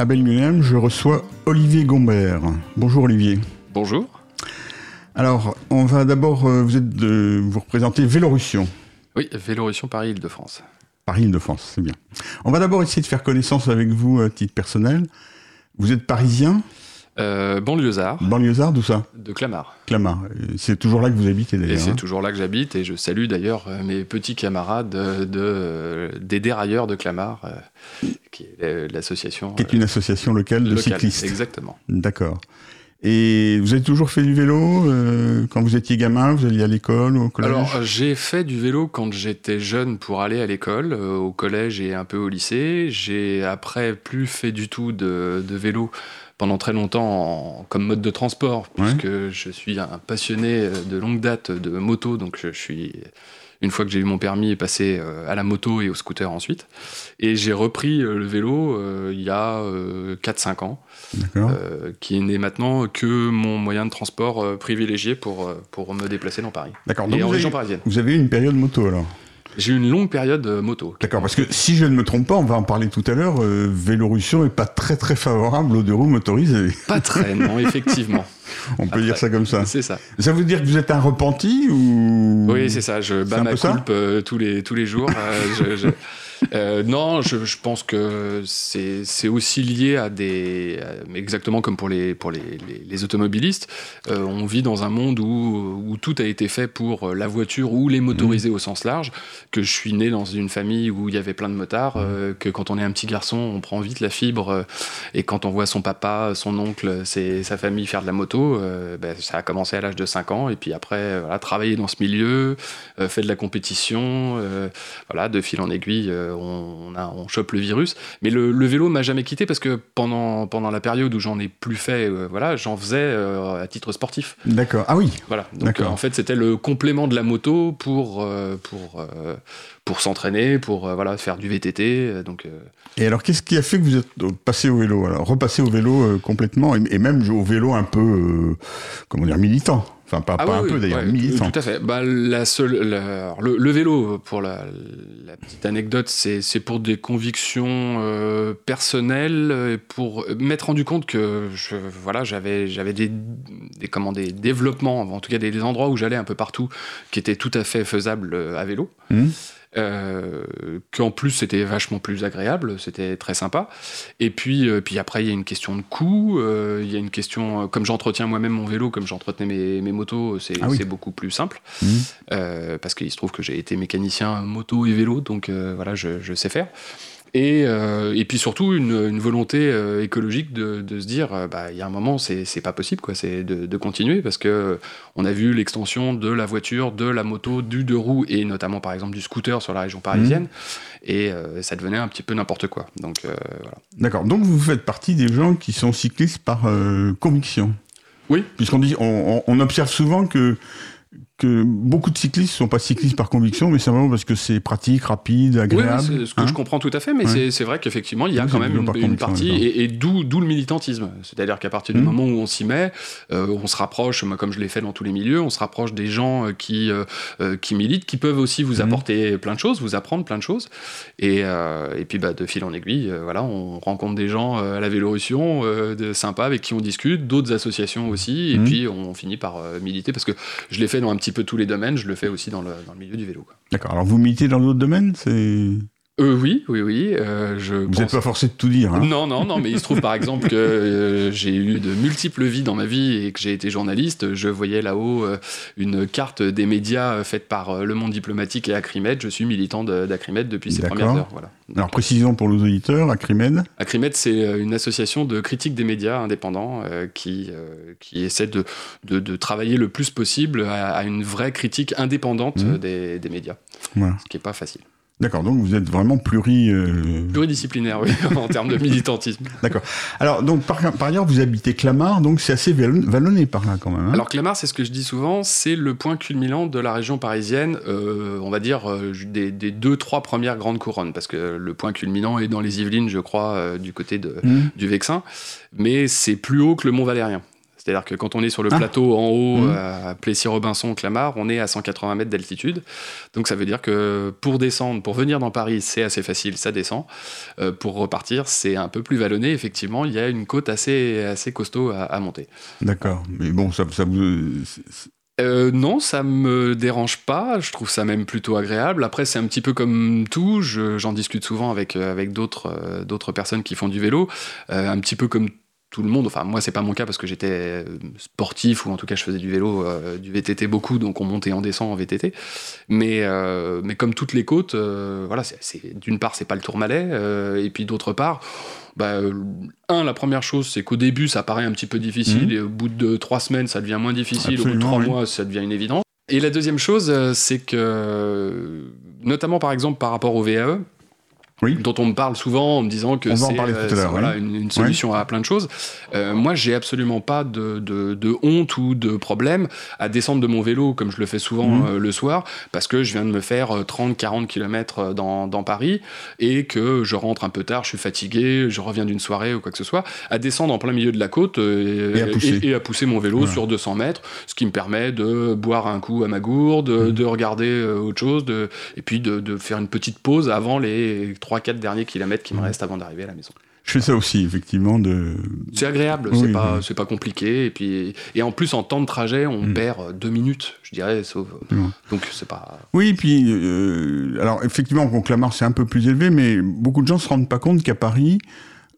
À Belguenem, je reçois Olivier Gombert. Bonjour Olivier. Bonjour. Alors, on va d'abord, euh, vous, êtes de, vous représentez Vélorussion. Oui, Vélorussion Paris-Île-de-France. Paris-Île-de-France, c'est bien. On va d'abord essayer de faire connaissance avec vous à titre personnel. Vous êtes parisien euh, banlieusard. Banlieusard, d'où ça De Clamart. Clamart. C'est toujours là que vous habitez d'ailleurs. Et c'est hein toujours là que j'habite et je salue d'ailleurs euh, mes petits camarades de, de- des dérailleurs de Clamart, euh, qui est l'association. Qui est une association locale euh, de locale. cyclistes. Exactement. D'accord. Et vous avez toujours fait du vélo euh, quand vous étiez gamin Vous alliez à l'école ou au collège Alors, euh, j'ai fait du vélo quand j'étais jeune pour aller à l'école, euh, au collège et un peu au lycée. J'ai après plus fait du tout de, de vélo pendant très longtemps en- comme mode de transport, Ouais. puisque je suis un passionné euh, de longue date de moto, donc je, je suis une fois que j'ai eu mon permis, passé euh, à la moto et au scooter ensuite. Et j'ai repris euh, le vélo euh, il y a euh, 4-5 ans, euh, qui n'est maintenant que mon moyen de transport privilégié pour, pour me déplacer dans Paris. D'accord. Donc Et en vous région avez, parisienne. vous avez eu une période moto alors? J'ai eu une longue période euh, moto. D'accord, parce que si je ne me trompe pas, on va en parler tout à l'heure, euh, Vélorussion n'est pas très très favorable aux deux roues motorisées. Pas très, non, effectivement. On peut dire ça comme ça. C'est ça. Ça veut dire que vous êtes un repenti ou Oui, c'est ça. Je bats ma coulpe euh, tous, les, tous les jours. Euh, je- je- euh, non, je, je pense que c'est aussi lié à des. exactement comme pour les, pour les, les, les automobilistes. euh, on vit dans un monde où, où tout a été fait pour la voiture ou les motorisés au sens large. Que je suis né dans une famille où il y avait plein de motards. euh, que quand on est un petit garçon, on prend vite la fibre. euh, et quand on voit son papa, son oncle, ses- sa famille faire de la moto, euh, ben, ça a commencé à l'âge de 5 ans. Et puis après, euh, voilà, travailler dans ce milieu, euh, fait de la compétition, euh, voilà, de fil en aiguille, euh, on, on a, on chope le virus. Mais le, le vélo m'a jamais quitté parce que pendant, pendant la période où j'en ai plus fait, euh, voilà, j'en faisais euh, à titre sportif. D'accord. Ah oui. Voilà. Donc en fait, c'était le complément de la moto pour, euh, pour, pour s'entraîner, pour euh, voilà, faire du VTT. euh, Donc, euh, Et alors, qu'est-ce qui a fait que vous êtes passé au vélo alors Repassé au vélo euh, complètement et, et même au vélo un peu, comment dire, militant? Enfin, pas, Ah pas oui, un oui, peu d'ailleurs, ouais, militant. Tout à fait. Bah, la seule, la- le, le vélo, pour la, la petite anecdote, c'est pour des convictions personnelles, pour m'être rendu compte que je, voilà, j'avais des, des, comment, des développements, en tout cas des, des endroits où j'allais un peu partout, qui étaient tout à fait faisables à vélo. Hum. Euh, qu'en plus c'était vachement plus agréable, c'était très sympa. Et puis, euh, puis après, il y a une question de coût, euh, il y a une question, comme j'entretiens moi-même mon vélo, comme j'entretenais mes, mes motos, c'est Ah oui. c'est beaucoup plus simple. Euh, parce qu'il se trouve que j'ai été mécanicien moto et vélo, donc voilà, je, je sais faire. Et, euh, et puis surtout une, une volonté euh, écologique de, de se dire, euh, bah, il y a un moment, c'est c'est pas possible, quoi, c'est de, de continuer, parce que on a vu l'extension de la voiture, de la moto, du deux roues, et notamment par exemple du scooter sur la région parisienne, et euh, ça devenait un petit peu n'importe quoi. Donc voilà. D'accord. Donc, vous faites partie des gens qui sont cyclistes par conviction? Oui. Puisqu'on dit, on observe souvent que que beaucoup de cyclistes sont pas cyclistes par conviction, mais simplement parce que c'est pratique, rapide, agréable. oui, ce que hein. je comprends tout à fait, mais Ouais. c'est- vrai qu'effectivement, il y a quand même une, partie, et, et d'où le militantisme. C'est-à-dire qu'à partir du Mhm. moment où on s'y met, euh, on se rapproche, moi, comme je l'ai fait dans tous les milieux, on se rapproche des gens euh, qui, euh, qui militent, qui peuvent aussi vous Mhm. apporter plein de choses, vous apprendre plein de choses. Et, euh, et puis, bah, de fil en aiguille, voilà, on rencontre des gens à la Vélorussion, de, sympas, avec qui on discute, d'autres associations aussi, et Mhm. puis on finit par militer, parce que je l'ai fait dans un petit peu tous les domaines, je le fais aussi dans le, dans le milieu du vélo. D'accord. Alors, vous militez dans d'autres domaines? C'est... Euh, oui, oui, oui. euh, je Vous pense- n'êtes pas forcé de tout dire. Hein Non, non, non, mais il se trouve par exemple que euh, j'ai eu de multiples vies dans ma vie et que j'ai été journaliste. Je voyais là-haut une carte des médias faite par Le Monde Diplomatique et Acrimed. Je suis militant de- d'Acrimed depuis ses premières heures. Voilà. Alors, précision pour nos auditeurs, Acrimed. Acrimed, c'est une association de critique des médias indépendants qui, qui essaie de, de, de travailler le plus possible à, à une vraie critique indépendante euh, des, des médias, Voilà. ce qui n'est pas facile. D'accord, donc vous êtes vraiment pluri. euh, Pluridisciplinaire, oui, en termes de militantisme. Alors, donc par, par ailleurs, vous habitez Clamart, donc c'est assez vallon- vallonné par là quand même. hein Alors Clamart, c'est ce que je dis souvent, c'est le point culminant de la région parisienne, euh, on va dire euh, des, des deux, trois premières grandes couronnes, parce que le point culminant est dans les Yvelines, je crois, du côté de, Mmh. du Vexin, mais c'est plus haut que le Mont Valérien. C'est-à-dire que quand on est sur le ah. plateau en haut, mmh. à Plessis-Robinson, Clamart, on est à 180 mètres d'altitude. Donc ça veut dire que pour descendre, pour venir dans Paris, c'est assez facile, ça descend. Euh, pour repartir, c'est un peu plus vallonné. Effectivement, il y a une côte assez, assez costaud à, monter. D'accord. Mais bon, ça, ça vous. Euh, non, ça me dérange pas. Je trouve ça même plutôt agréable. Après, c'est un petit peu comme tout. J'en discute souvent avec, euh, avec d'autres d'autres personnes qui font du vélo. un petit peu comme tout le monde. Enfin, moi, c'est pas mon cas parce que j'étais euh, sportif ou en tout cas je faisais du vélo, euh, du VTT beaucoup, donc on montait en descend en VTT. Mais, euh, mais comme toutes les côtes, voilà, c'est d'une part c'est pas le Tourmalet, et puis d'autre part, bah, un, la première chose, c'est qu'au début ça paraît un petit peu difficile, mmh. et au bout de trois semaines ça devient moins difficile, au bout de trois mois ça devient une évidence. Et la deuxième chose, c'est que, notamment par exemple par rapport au VAE, dont on me parle souvent en me disant que c'est euh, voilà, une, solution à plein de choses. Euh, moi, j'ai absolument pas de, de, de, honte ou de problème à descendre de mon vélo comme je le fais souvent mhm. euh, le soir, parce que je viens de me faire 30-40 km dans, dans, Paris et que je rentre un peu tard, je suis fatigué, je reviens d'une soirée ou quoi que ce soit, à descendre en plein milieu de la côte et, à, pousser. mon vélo sur 200 mètres, ce qui me permet de boire un coup à ma gourde, mhm. de regarder autre chose, de, et puis de, de faire une petite pause avant les 3-4 derniers kilomètres qui me restent avant d'arriver à la maison. Je fais ça aussi, effectivement. De... C'est agréable, c'est pas, c'est pas compliqué. Et, puis, et en plus, en temps de trajet, on mm. perd deux minutes, je dirais. Sauf... Donc, c'est pas. Oui, puis, euh, alors, effectivement, Clamart, c'est un peu plus élevé, mais beaucoup de gens se rendent pas compte qu'à Paris,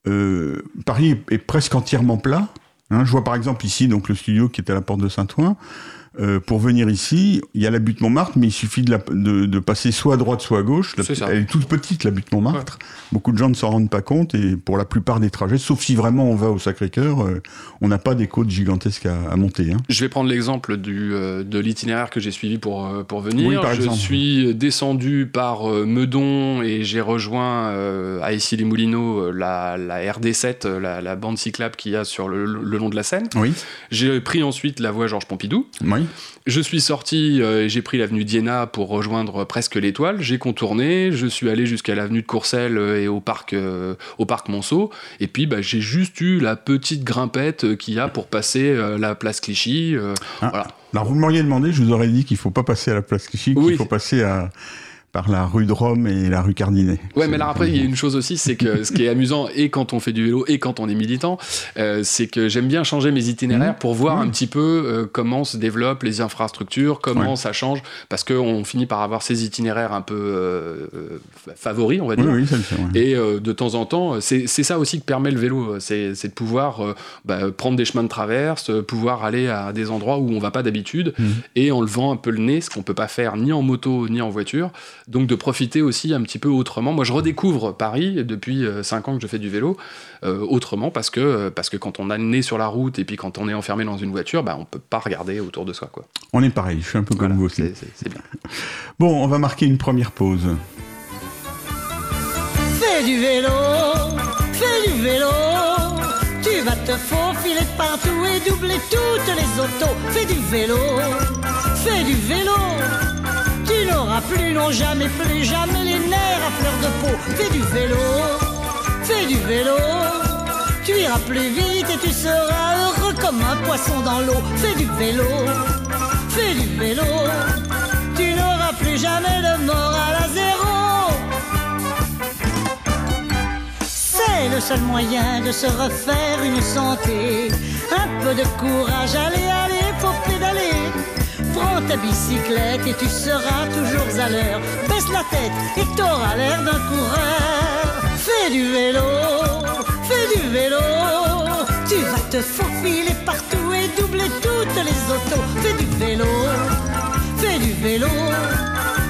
euh, Paris est presque entièrement plat. Hein. je vois par exemple ici donc le studio qui est à la porte de Saint-Ouen. Euh, pour venir ici, il y a la butte Montmartre, mais il suffit de, de, passer soit à droite, soit à gauche. elle est toute petite, la butte Montmartre. Beaucoup de gens ne s'en rendent pas compte, et pour la plupart des trajets, sauf si vraiment on va au Sacré-Cœur, euh, on n'a pas des côtes gigantesques à, monter. Hein. Je vais prendre l'exemple euh, de l'itinéraire que j'ai suivi pour, pour venir. je suis descendu par Meudon et j'ai rejoint à Issy-les-Moulineaux la, la, RD7, la, bande cyclable qu'il y a sur le, long de la Seine. Oui. J'ai pris ensuite la voie Georges Pompidou. Oui. Je suis sorti euh, et j'ai pris l'avenue d'Iéna pour rejoindre presque l'étoile. J'ai contourné, je suis allé jusqu'à l'avenue de Courcelles euh, et au parc, euh, au parc Monceau. Et puis bah, j'ai juste eu la petite grimpette qu'il y a pour passer la place Clichy. Ah. voilà. Alors vous m'auriez demandé, je vous aurais dit qu'il faut pas passer à la place Clichy, qu'il faut passer à par la rue de Rome et la rue Cardinet. Ouais, mais là après, il y a une chose aussi, c'est que ce qui est amusant, et quand on fait du vélo, et quand on est militant, euh, c'est que j'aime bien changer mes itinéraires mmh. pour voir mmh. un petit peu euh, comment se développent les infrastructures, comment ça change, parce qu'on finit par avoir ces itinéraires un peu euh, favoris, on va dire. Oui, oui, ça le fait, Et de temps en temps, c'est ça aussi que permet le vélo, c'est de pouvoir bah, prendre des chemins de traverse, pouvoir aller à des endroits où on va pas d'habitude, mmh. et en levant un peu le nez, ce qu'on peut pas faire ni en moto ni en voiture donc de profiter aussi un petit peu autrement. Moi, je redécouvre Paris depuis 5 euh, ans que je fais du vélo euh, autrement parce que, euh, parce que quand on a le nez sur la route et puis quand on est enfermé dans une voiture, bah, on peut pas regarder autour de soi. Quoi. On est pareil, je suis un peu comme vous aussi. C'est bien. Bon, on va marquer une première pause. Fais du vélo, fais du vélo. Tu vas te faufiler partout et doubler toutes les autos. Fais du vélo, fais du vélo n'auras plus, non jamais, plus jamais les nerfs à fleur de peau. Fais du vélo, fais du vélo. Tu iras plus vite et tu seras heureux comme un poisson dans l'eau. Fais du vélo, fais du vélo. Tu n'auras plus jamais de moral à zéro. C'est le seul moyen de se refaire une santé. Un peu de courage, allez, allez, faut. Prends ta bicyclette et tu seras toujours à l'heure. Baisse la tête et t'auras l'air d'un coureur. Fais du vélo, fais du vélo. Tu vas te faufiler partout et doubler toutes les autos. Fais du vélo, fais du vélo.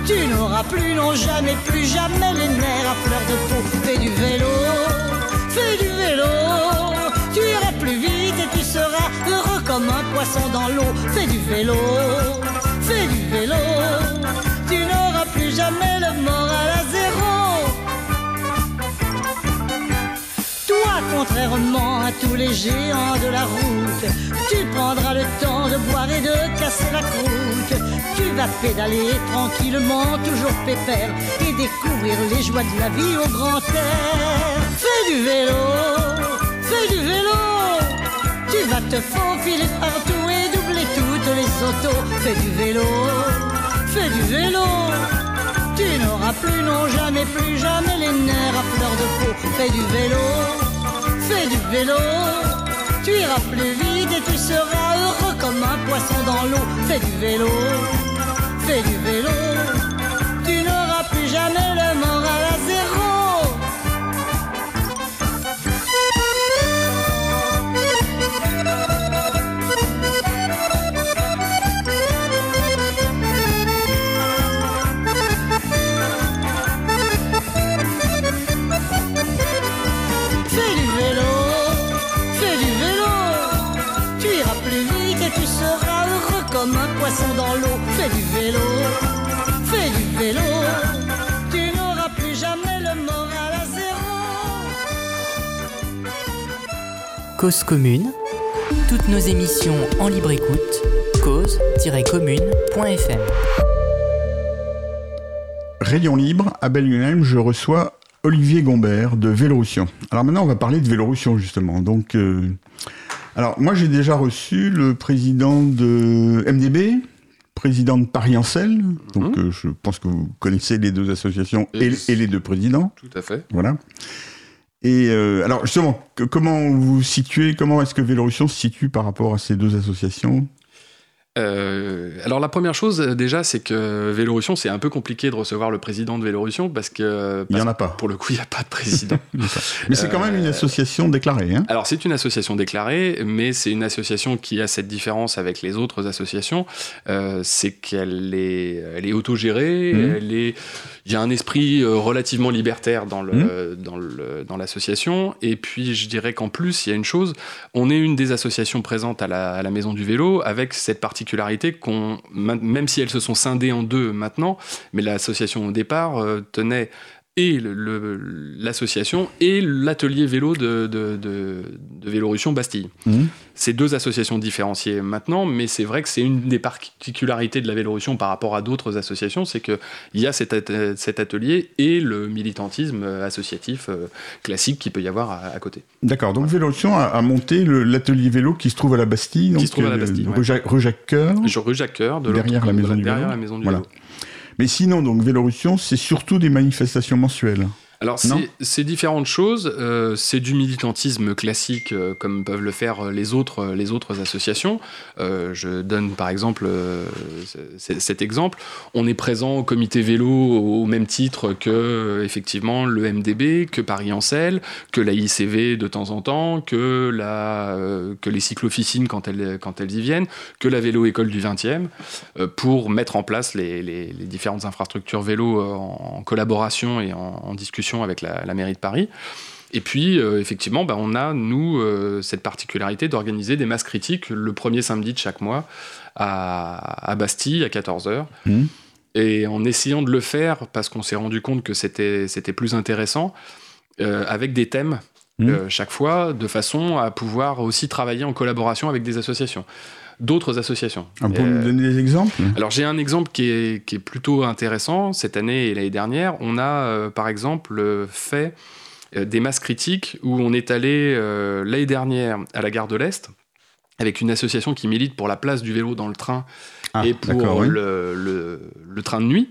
Tu n'auras plus, non jamais, plus jamais les nerfs à fleur de peau. Fais du vélo, fais du vélo. Tu iras plus vite et tu seras heureux comme un poisson dans l'eau. Fais vélo, fais du vélo. Tu n'auras plus jamais le moral à zéro. Toi, contrairement à tous les géants de la route, tu prendras le temps de boire et de casser la croûte. Tu vas pédaler tranquillement, toujours pépère, et découvrir les joies de la vie au grand air. Fais du vélo, fais du vélo Tu vas te faufiler partout les autos. Fais du vélo, fais du vélo. Tu n'auras plus, non jamais, plus jamais les nerfs à fleur de peau. Fais du vélo, fais du vélo. Tu iras plus vite et tu seras heureux comme un poisson dans l'eau. Fais du vélo, fais du vélo. Cause commune. Toutes nos émissions en libre écoute. cause-commune.fm. Rayon libre, à Belgium, je reçois Olivier Gombert de Vélorussion. Alors maintenant, on va parler de Vélorussion, justement. Donc, euh, alors, moi, j'ai déjà reçu le président de MDB, président de Paris-Ancel. Donc, euh, je pense que vous connaissez les deux associations et, Et- et les deux présidents. Tout à fait. Voilà. Et euh, alors, justement, comment vous vous situez, comment est-ce que Vélorussion se situe par rapport à ces deux associations? Euh, alors la première chose euh, déjà, c'est que Vélorussion, c'est un peu compliqué de recevoir le président de Vélorussion parce que Il en a pas. pour le coup, il n'y a pas de président. Mais c'est quand même une Euh, association déclarée. Hein Alors c'est une association déclarée, mais c'est une association qui a cette différence avec les autres associations, euh, c'est qu'elle est, elle est autogérée, Mhm. elle est, il y a un esprit relativement libertaire dans le, dans le, dans l'association, et puis je dirais qu'en plus il y a une chose, on est une des associations présentes à la, à la Maison du Vélo avec cette qu'on, même si elles se sont scindées en deux maintenant, mais l'association au départ euh, tenait et l'association et l'atelier vélo de, de, de, de Vélorussion Bastille. Mhm. C'est deux associations différenciées maintenant, mais c'est vrai que c'est une des particularités de la Vélorussion par rapport à d'autres associations, c'est qu'il y a cet, at- cet atelier et le militantisme euh, associatif euh, classique qu'il peut y avoir à, à côté. D'accord, donc Vélorussion a, a monté l'atelier vélo qui se trouve à la Bastille. donc, se trouve à la euh, ouais. rue Jacques- rue Jacques-Cœur. De Derrière la maison du derrière la maison du Voilà. vélo. Mais sinon, donc Vélorussion, c'est surtout des manifestations mensuelles. Alors c'est- différentes choses. Euh, c'est du militantisme classique euh, comme peuvent le faire euh, les autres, les autres associations. Euh, je donne par exemple cet exemple. On est présent au comité vélo au même titre que effectivement le MDB, que Paris Ancel, que la ICV de temps en temps, que, la, que les cyclo-officines quand elles, quand elles y viennent, que la vélo école du 20e, euh, pour mettre en place les, les- les différentes infrastructures vélo en, en collaboration et en, en discussion avec la, la mairie de Paris. Et puis, euh, effectivement, bah, on a, nous, euh, cette particularité d'organiser des masses critiques le premier samedi de chaque mois à, à Bastille à 14h. Mhm. Et en essayant de le faire, parce qu'on s'est rendu compte que c'était plus intéressant, euh, avec des thèmes euh, chaque fois, de façon à pouvoir aussi travailler en collaboration avec des associations, d'autres associations. Ah, Vous pouvez Euh, me donner des exemples? alors j'ai un exemple qui est, qui est plutôt intéressant. Cette année et l'année dernière, on a euh, par exemple euh, fait euh, des masses critiques où on est allé euh, l'année dernière à la gare de l'Est avec une association qui milite pour la place du vélo dans le train Ah, et pour d'accord, oui. le, le- le train de nuit.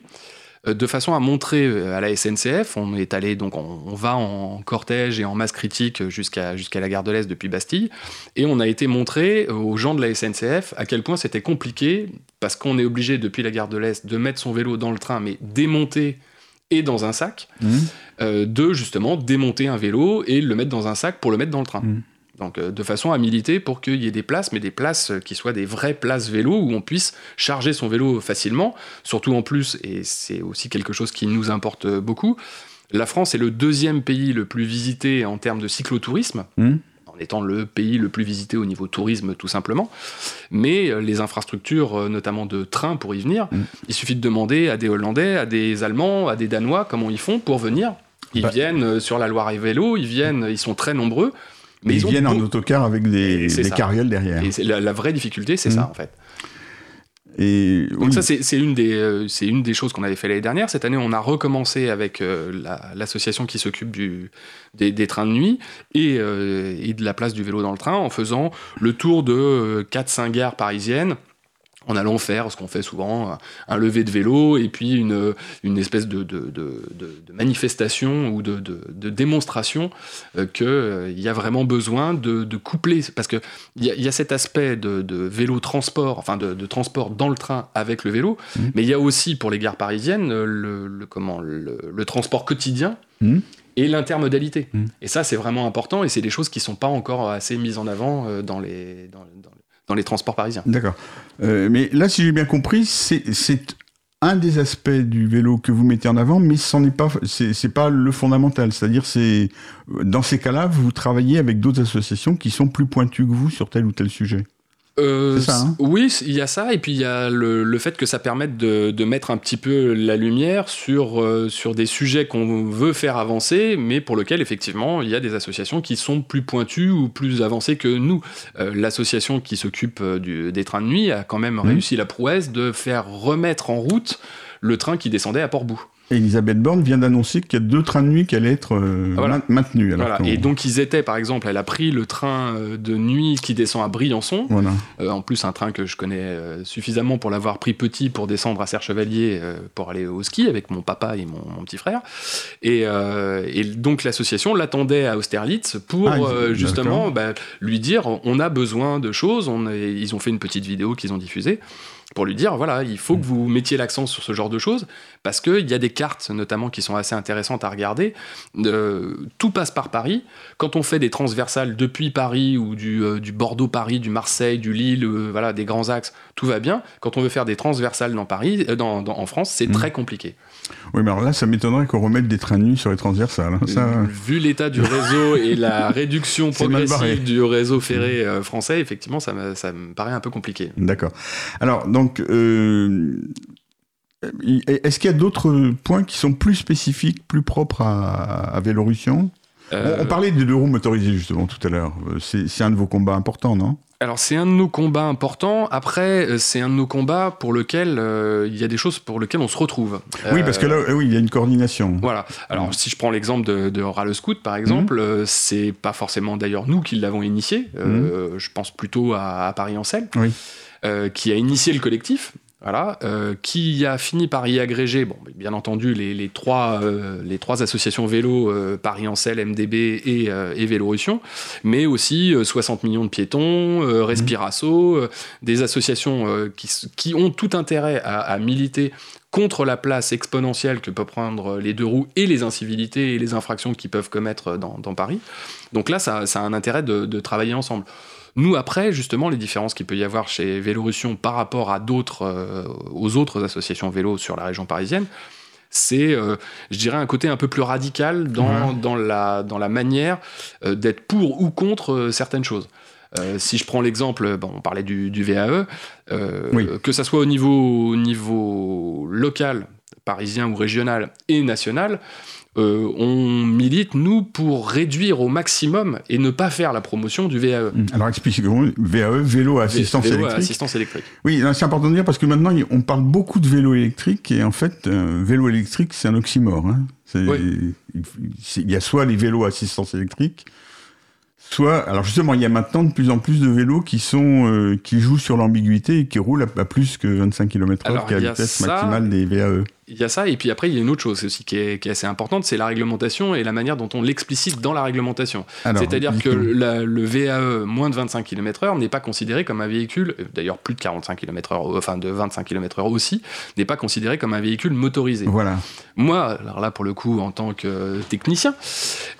Euh, De façon à montrer euh, à la SNCF, on est allé donc on, on va en cortège et en masse critique jusqu'à jusqu'à la gare de l'Est depuis Bastille, et on a été montré aux gens de la SNCF à quel point c'était compliqué parce qu'on est obligé depuis la gare de l'Est de mettre son vélo dans le train mais démonter et dans un sac, euh, de justement démonter un vélo et le mettre dans un sac pour le mettre dans le train. Mhm. Donc euh, de façon à militer pour qu'il y ait des places, mais des places euh, qui soient des vraies places vélo où on puisse charger son vélo facilement. Surtout en plus, et c'est aussi quelque chose qui nous importe euh, beaucoup, la France est le deuxième pays le plus visité en termes de cyclotourisme. En étant le pays le plus visité au niveau tourisme, tout simplement. Mais les infrastructures, notamment de trains pour y venir, Mhm. il suffit de demander à des Hollandais, à des Allemands, à des Danois comment ils font pour venir. Ils Bah. viennent sur la Loire et vélo, ils viennent, ils sont très nombreux. Mais ils, viennent en autocar avec des, des ça. carriels derrière. Et la, la vraie difficulté, c'est Mhm. ça en fait. Et Donc oui. ça, c'est c'est une, des, euh, c'est une des choses qu'on avait fait l'année dernière. Cette année, on a recommencé avec euh, la- l'association qui s'occupe des, des trains de nuit et, euh, et de la place du vélo dans le train en faisant le tour de 4-5 gares parisiennes en allant faire ce qu'on fait souvent, un- lever de vélo et puis une, une espèce de, de, de- manifestation ou de, démonstration euh, qu'il y a vraiment besoin de, de coupler. Parce qu'il y, a- y a cet aspect de, de vélo transport, enfin de, de transport dans le train avec le vélo, Mhm. mais il y a aussi pour les gares parisiennes euh, le, le- comment, le, le transport quotidien. Mhm. Et l'intermodalité. Mhm. Et ça, c'est vraiment important et c'est des choses qui ne sont pas encore assez mises en avant euh, dans les, dans, dans- dans les transports parisiens. D'accord. Euh, mais là, si j'ai bien compris, c'est un des aspects du vélo que vous mettez en avant, mais ce n'est pas, pas le fondamental. C'est-à-dire, c'est dans ces cas-là, vous travaillez avec d'autres associations qui sont plus pointues que vous sur tel ou tel sujet. Euh, ça, hein Oui, il y a ça, et puis il y a le, le fait que ça permette de, de mettre un petit peu la lumière sur, euh, sur des sujets qu'on veut faire avancer, mais pour lesquels effectivement il y a des associations qui sont plus pointues ou plus avancées que nous. Euh, L'association qui s'occupe des trains de nuit a quand même Mhm. réussi la prouesse de faire remettre en route le train qui descendait à Port-Bou. Et Elisabeth Borne vient d'annoncer qu'il y a deux trains de nuit qui allaient être euh, Voilà. main- maintenus. Alors Voilà. Et donc ils étaient, par exemple, elle a pris le train euh, de nuit qui descend à Briançon, Voilà. Euh, en plus, un train que je connais euh, suffisamment pour l'avoir pris petit pour descendre à Serre-Chevalier pour aller au ski avec mon papa et mon, mon petit frère. Et, et donc l'association l'attendait à Austerlitz pour Ah, justement bah, lui dire on a besoin de choses. On ils ont fait une petite vidéo qu'ils ont diffusée pour lui dire voilà, il faut que vous mettiez l'accent sur ce genre de choses parce qu'il y a des cartes notamment qui sont assez intéressantes à regarder. Euh, tout passe par Paris. Quand on fait des transversales depuis Paris ou du, euh, du Bordeaux-Paris, du Marseille, du Lille, euh, voilà, des grands axes, tout va bien. Quand on veut faire des transversales dans Paris, dans, dans- en France, c'est Mhm. très compliqué. Oui, mais alors là, ça m'étonnerait qu'on remette des trains de nuit sur les transversales. hein. Ça... Vu l'état du réseau et la réduction progressive du réseau ferré euh, français, effectivement, ça me, ça me paraît un peu compliqué. D'accord. Alors, donc, euh, est-ce qu'il y a d'autres points qui sont plus spécifiques, plus propres à, à Vélorussion Euh, on, on parlait des deux roues motorisées justement tout à l'heure. Euh, C'est un de vos combats importants, non? Alors c'est un de nos combats importants. Après, euh, c'est un de nos combats pour lequel euh, il y a des choses pour lesquelles on se retrouve. Oui, parce que là, euh, oui, il y a une coordination. Voilà. Alors, Mhm. si je prends l'exemple de, de Rale Scout, par exemple, euh, c'est pas forcément d'ailleurs nous qui l'avons initié. Euh, Je pense plutôt à, à Paris-Ancel, Mhm. Oui. Euh, qui a initié le collectif. Voilà, euh, qui a fini par y agréger, bon, bien entendu, les, les trois, euh, les trois associations vélo, euh, Paris-Ancel, MDB et, et Vélorussion, mais aussi euh, 60 millions de piétons, euh, Respirasso, des associations qui, ont tout intérêt à, à militer contre la place exponentielle que peuvent prendre les deux roues et les incivilités et les infractions qu'ils peuvent commettre dans, dans Paris. Donc là, ça, ça a un intérêt de, de travailler ensemble. Nous, après, justement, les différences qu'il peut y avoir chez Vélorussion par rapport à d'autres, euh, aux autres associations vélo sur la région parisienne, c'est, euh, je dirais, un côté un peu plus radical dans, dans, la, dans la manière euh, d'être pour ou contre certaines choses. Euh, si je prends l'exemple, bon, on parlait du, du VAE, euh, Oui. que ça soit au niveau, au niveau local, parisien ou régional et national, euh, on milite, nous, pour réduire au maximum et ne pas faire la promotion du VAE. Alors expliquons VAE, vélo à assistance Vélo à électrique. assistance électrique. Oui, c'est important de dire parce que maintenant on parle beaucoup de vélo électrique et en fait, euh, vélo électrique c'est un oxymore. Hein. Oui. il, y a soit les vélos à assistance électrique, soit. Alors justement, il y a maintenant de plus en plus de vélos qui sont euh, qui jouent sur l'ambiguïté et qui roulent à, à plus que 25 km/h, qui est la vitesse ça. maximale des VAE. Il y a ça, et puis après, il y a une autre chose aussi qui est, qui est assez importante, c'est la réglementation et la manière dont on l'explicite dans la réglementation. C'est-à-dire que la- le VAE moins de 25 km/h n'est pas considéré comme un véhicule, euh, d'ailleurs plus de 45 km/h, enfin de 25 km/h aussi, n'est pas considéré comme un véhicule motorisé. Voilà. Moi, alors là pour le coup, en tant que technicien,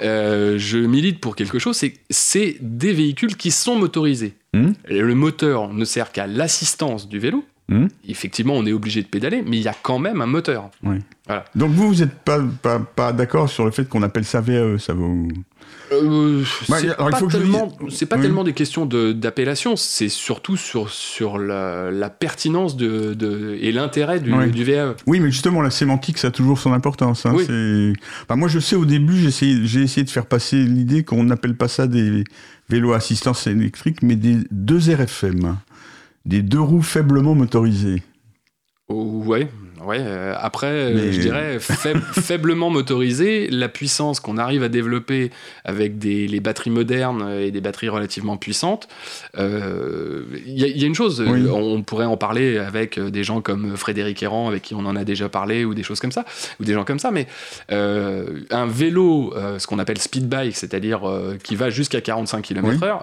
euh, je milite pour quelque chose, c'est c'est des véhicules qui sont motorisés. Hmm. Le moteur ne sert qu'à l'assistance du vélo. Hmm. Effectivement, on est obligé de pédaler, mais il y a quand même un moteur. Donc vous, vous n'êtes pas, pas, pas d'accord sur le fait qu'on appelle ça VAE, ça. Euh, Bah, c'est pas, je tellement, dise- c'est pas Oui. tellement des questions de- d'appellation, c'est surtout sur, sur la, la pertinence de, de- et l'intérêt du, Oui. du VAE. Oui, mais justement, la sémantique, ça a toujours son importance. hein. Oui. Moi, je sais, au début, j'ai essayé, j'ai essayé de faire passer l'idée qu'on n'appelle pas ça des vélos à assistance électrique, mais des deux RFM, des deux roues faiblement motorisées. Ouais, Ouais, euh, après, euh, Mais- je dirais faib- faiblement motorisé, la puissance qu'on arrive à développer avec des, les batteries modernes et des batteries relativement puissantes, euh, il y, a- il y a une chose, Oui. euh, on pourrait en parler avec euh, des gens comme Frédéric Errand, avec qui on en a déjà parlé, ou des choses comme ça, ou des gens comme ça, mais euh, un vélo, euh, ce qu'on appelle speed bike, c'est-à-dire euh, qui va jusqu'à 45 km/h,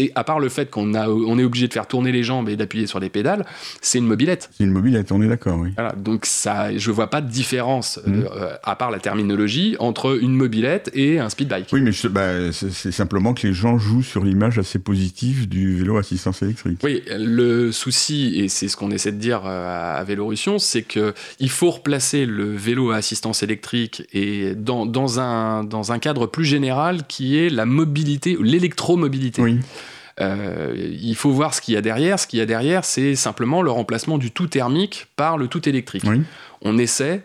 c'est à part le fait qu'on a, on est obligé de faire tourner les jambes et d'appuyer sur les pédales, c'est une mobilette. C'est une mobilette, on est d'accord, oui. Voilà, donc ça, je vois pas de différence, Mhm. euh, à part la terminologie, entre une mobilette et un speed bike. Oui, mais bah, c'est simplement que les gens jouent sur l'image assez positive du vélo assistance électrique. Oui, le souci, et c'est ce qu'on essaie de dire euh, à Vélorussion, c'est que il faut replacer le vélo à assistance électrique et dans, dans, un, dans un cadre plus général qui est la mobilité, l'électromobilité. Oui, Euh, il faut voir ce qu'il y a derrière. Ce qu'il y a derrière, c'est simplement le remplacement du tout thermique par le tout électrique. oui. on essaie,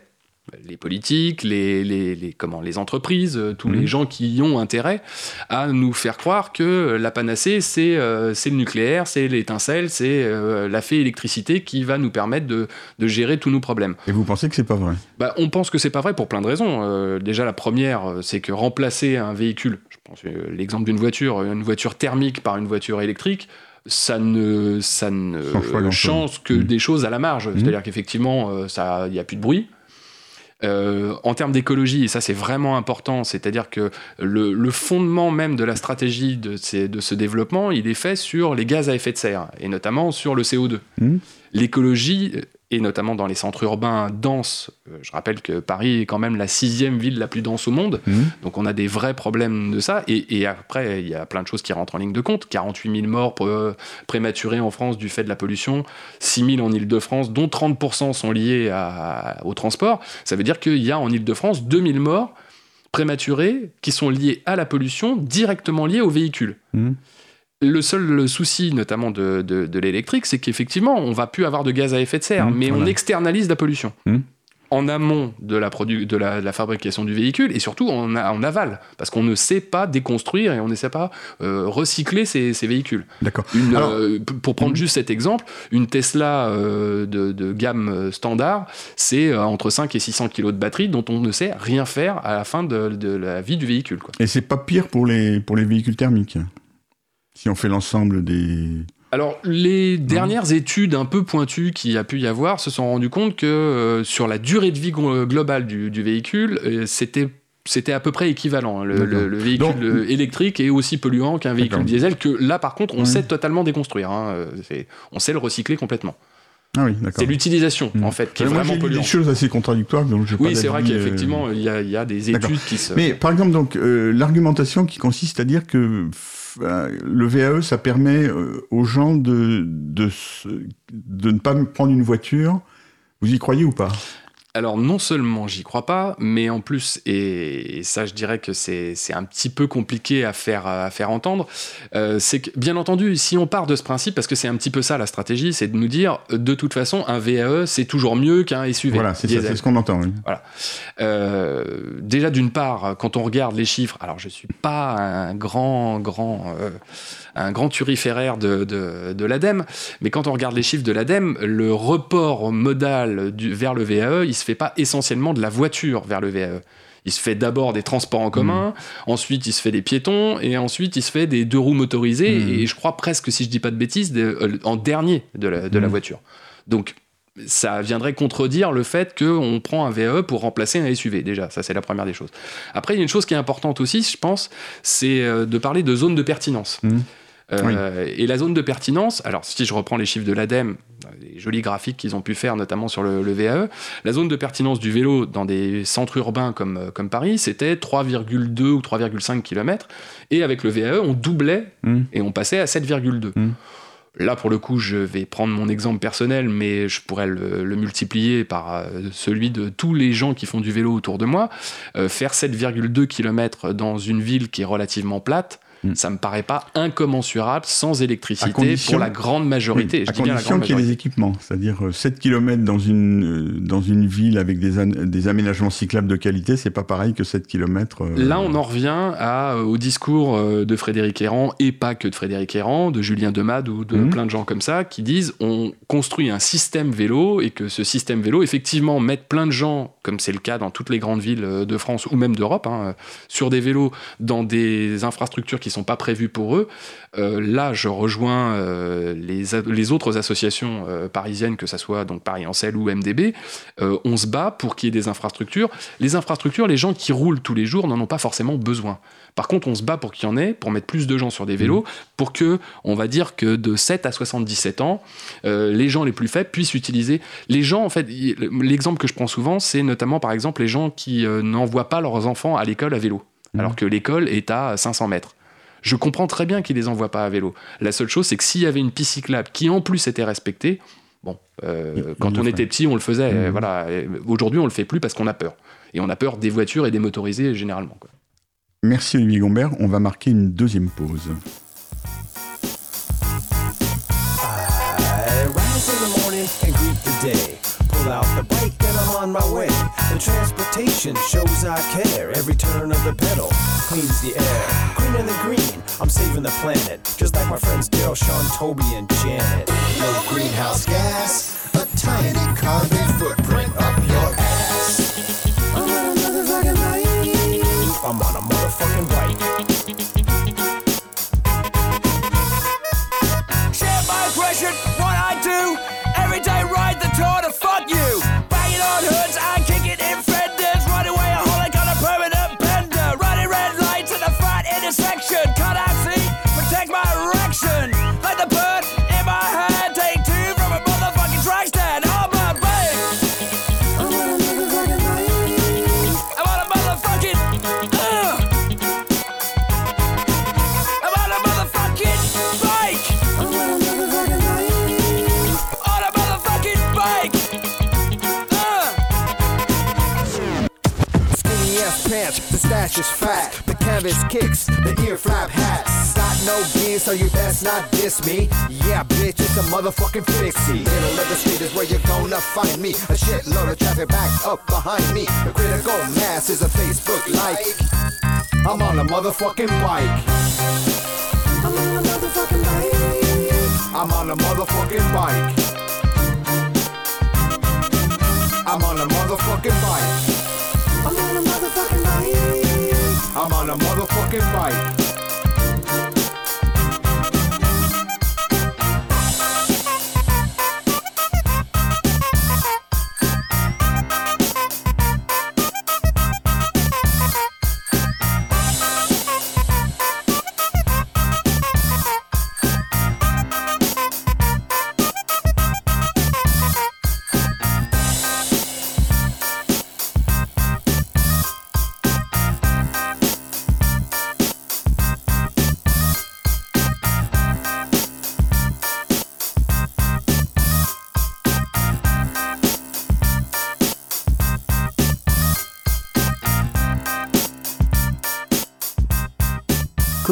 les politiques, les, les, les- comment, les entreprises, euh, tous Mhm. les gens qui y ont intérêt, à nous faire croire que la panacée, c'est euh, le nucléaire, c'est l'étincelle, c'est euh, la fée électricité qui va nous permettre de, de gérer tous nos problèmes. Et vous pensez que c'est pas vrai? Bah, on pense que c'est pas vrai pour plein de raisons. Euh, déjà, la première, c'est que remplacer un véhicule, je pense l'exemple d'une voiture, une voiture thermique par une voiture électrique, ça ne, ça ne Change que Mhm. des choses à la marge. Mhm. C'est-à-dire qu'effectivement, il n'y a plus de bruit. Euh, en termes d'écologie, et ça c'est vraiment important, c'est-à-dire que le, le fondement même de la stratégie de, ces- de ce développement, il est fait sur les gaz à effet de serre, et notamment sur le CO2 Mhm. l'écologie, et notamment dans les centres urbains denses, euh, je rappelle que Paris est quand même la sixième ville la plus dense au monde, Mhm. donc on a des vrais problèmes de ça, et, et après il y a plein de choses qui rentrent en ligne de compte, 48 000 morts euh, prématurés en France du fait de la pollution, 6 000 en Ile-de-France, dont 30% sont liés à- au transport, ça veut dire qu'il y a en Ile-de-France 2 000 morts prématurés qui sont liés à la pollution, directement liés aux véhicules. Mhm. Le seul souci, notamment de, de- de l'électrique, c'est qu'effectivement, on va plus avoir de gaz à effet de serre, Mmh, mais on externalise la pollution. Mmh. En amont de la, produ- de, la, de la fabrication du véhicule et surtout en, aval, parce qu'on ne sait pas déconstruire et on ne sait pas euh, recycler ces, ces véhicules. D'accord. Euh, pour prendre Mhm. juste cet exemple, une Tesla euh, de, de gamme standard, c'est entre 5 et 600 kg de batterie dont on ne sait rien faire à la fin de, de la vie du véhicule. Quoi. Et c'est pas pire pour les, pour les véhicules thermiques Si on fait l'ensemble des. Alors, les dernières études un peu pointues qu'il y a pu y avoir se sont rendues compte que euh, sur la durée de vie glo- globale du, du véhicule, euh, c'était c'était à peu près équivalent. Le, D'accord. le- le véhicule Donc- euh, électrique est aussi polluant qu'un véhicule diesel que là, par contre, on Oui. sait totalement déconstruire. hein. On sait le recycler complètement. Ah oui, d'accord. C'est l'utilisation, Mhm. en fait, qui est Moi, vraiment lu des polluante. choses assez contradictoires, donc pas Oui, c'est vrai qu'effectivement, il y, a- il y a des études qui se... Mais par exemple, donc euh, l'argumentation qui consiste à dire que le VAE, ça permet euh, aux gens de ne pas prendre une voiture. Vous y croyez ou pas? Alors non seulement j'y crois pas, mais en plus, et, et ça je dirais que c'est un petit peu compliqué à faire, à faire entendre, euh, c'est que bien entendu, si on part de ce principe, parce que c'est un petit peu ça la stratégie, c'est de nous dire, de toute façon, un VAE c'est toujours mieux qu'un SUV. Voilà, c'est ce qu'on entend. oui. Euh, déjà d'une part, quand on regarde les chiffres, alors je suis pas un grand, grand, euh, un grand turiféraire de, de, de l'ADEME, mais quand on regarde les chiffres de l'ADEME, le report modal du, vers le VAE, il se fait pas essentiellement de la voiture vers le VAE. Il se fait d'abord des transports en commun, ensuite il se fait des piétons, et ensuite il se fait des deux roues motorisées, Mhm. et je crois presque, si je dis pas de bêtises, de- euh, en dernier de la, de la Mhm. voiture. Donc ça viendrait contredire le fait qu'on prend un VAE pour remplacer un SUV, déjà. Ça, c'est la première des choses. Après, il y a une chose qui est importante aussi, je pense, c'est euh, de parler de zone de pertinence. Euh, Et la zone de pertinence, alors si je reprends les chiffres de l'ADEME, les jolis graphiques qu'ils ont pu faire, notamment sur le, le VAE, la zone de pertinence du vélo dans des centres urbains comme, euh, comme Paris, c'était 3,2 ou 3,5 km. Et avec le VAE, on doublait Mhm. et on passait à 7,2. Mhm. Là, pour le coup, je vais prendre mon exemple personnel, mais je pourrais le, le multiplier par euh, celui de tous les gens qui font du vélo autour de moi. Euh, faire 7,2 km dans une ville qui est relativement plate, Mm. Ça me paraît pas incommensurable sans électricité pour la grande majorité. Oui, Je à dis condition qu'il y ait des équipements, c'est-à-dire euh, 7 km dans une, euh, dans une ville avec des, des aménagements cyclables de qualité, c'est pas pareil que 7 km. Là, on en revient à, euh, au discours euh, de Frédéric Errand, et pas que de Frédéric Errand, de Julien Demade ou de Mhm. plein de gens comme ça, qui disent on construit un système vélo et que ce système vélo, effectivement, mettre plein de gens, comme c'est le cas dans toutes les grandes villes euh, de France ou même d'Europe, hein, euh, sur des vélos dans des infrastructures qui sont pas prévues pour eux. Euh, là, je rejoins euh, les, autres associations euh, parisiennes, que ça soit donc Paris Selle ou MDB. On se bat pour qu'il y ait des infrastructures. Les infrastructures, les gens qui roulent tous les jours n'en ont pas forcément besoin. Par contre, on se bat pour qu'il y en ait, pour mettre plus de gens sur des vélos, pour que, on va dire que de 7 à 77 ans, les gens les plus faibles puissent utiliser. Les gens, en fait, l'exemple que je prends souvent, c'est notamment, par exemple, les gens qui n'envoient pas leurs enfants à l'école à vélo, Mhm. alors que l'école est à 500 mètres. Je comprends très bien qu'ils les envoient pas à vélo. La seule chose, c'est que s'il y avait une piste cyclable qui en plus était respectée, bon, euh, quand on était petit, on le faisait. Euh, Voilà. Aujourd'hui, on le fait plus parce qu'on a peur. Et on a peur des voitures et des motorisés généralement. quoi. Merci Olivier Gombert, on va marquer une deuxième pause. Out the bike and I'm on my way. The transportation shows I care. Every turn of the pedal cleans the air. Green and the green, I'm saving the planet. Just like my friends Daryl, Sean, Toby, and Janet. No greenhouse gas, a tiny carbon footprint up your ass. I'm on a motherfucking bike. I'm on a motherfucking bike. Stash is fat. The canvas kicks, the ear flap hats. Got no gear, so you best not diss me. Yeah, bitch, it's a motherfucking fixie. Middle of the street is where you're gonna find me. A shitload of traffic back up behind me. The critical mass is a Facebook like. I'm on a motherfucking bike. I'm on a motherfucking bike. I'm on a motherfucking bike. I'm on a motherfucking bike. Motherfucking bike. I'm on a motherfucking bike.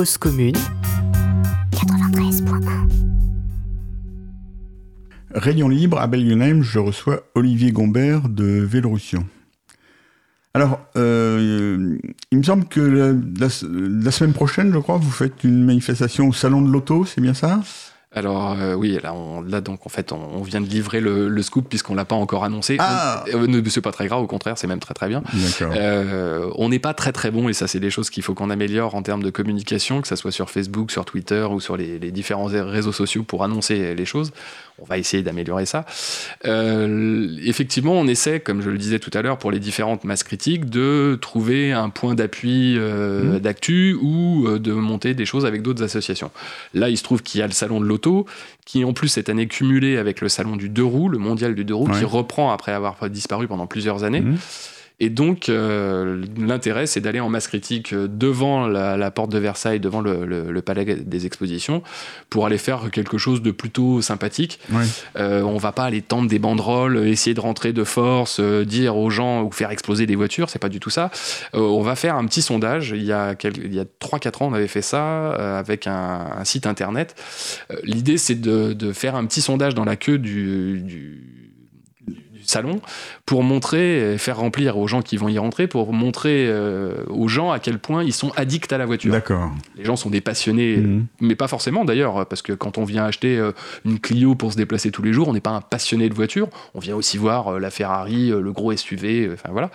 Commune, Rayon libre à Belgenheim, je reçois Olivier Gombert de Vélorussion. Alors, euh, il me semble que la semaine prochaine, je crois, vous faites une manifestation au Salon de l'Auto, c'est bien ça? Alors euh, oui, là, on, là donc en fait on, on vient de livrer le, le scoop puisqu'on l'a pas encore annoncé. Ah. Euh, ne- c'est pas très grave, au contraire, c'est même très très bien. D'accord. Euh, on n'est pas très très bon et ça c'est des choses qu'il faut qu'on améliore en termes de communication, que ça soit sur Facebook, sur Twitter ou sur les, les différents réseaux sociaux pour annoncer les choses. On va essayer d'améliorer ça. Euh, effectivement, on essaie, comme je le disais tout à l'heure, pour les différentes masses critiques, de trouver un point d'appui euh, d'actu ou euh, de monter des choses avec d'autres associations. Là, il se trouve qu'il y a le salon de l'auto, qui en plus cette année cumulé avec le salon du deux roues, le mondial du deux roues, Ouais. qui reprend après avoir disparu pendant plusieurs années. Mhm. Et donc, euh, l'intérêt, c'est d'aller en masse critique euh, devant la, la porte de Versailles, devant le, le- le palais des expositions, pour aller faire quelque chose de plutôt sympathique. Ouais. Euh, on va pas aller tendre des banderoles, essayer de rentrer de force, euh, dire aux gens ou faire exploser des voitures, c'est pas du tout ça. On va faire un petit sondage. Il y a, quel- il y a 3-4 ans, on avait fait ça avec un, un site internet. L'idée, c'est de, de faire un petit sondage dans la queue du salon pour montrer, faire remplir aux gens qui vont y rentrer, pour montrer euh, aux gens à quel point ils sont addicts à la voiture. D'accord. Les gens sont des passionnés, Mhm. mais pas forcément d'ailleurs, parce que quand on vient acheter euh, une Clio pour se déplacer tous les jours, on n'est pas un passionné de voiture. On vient aussi voir euh, la Ferrari, le gros SUV, enfin voilà.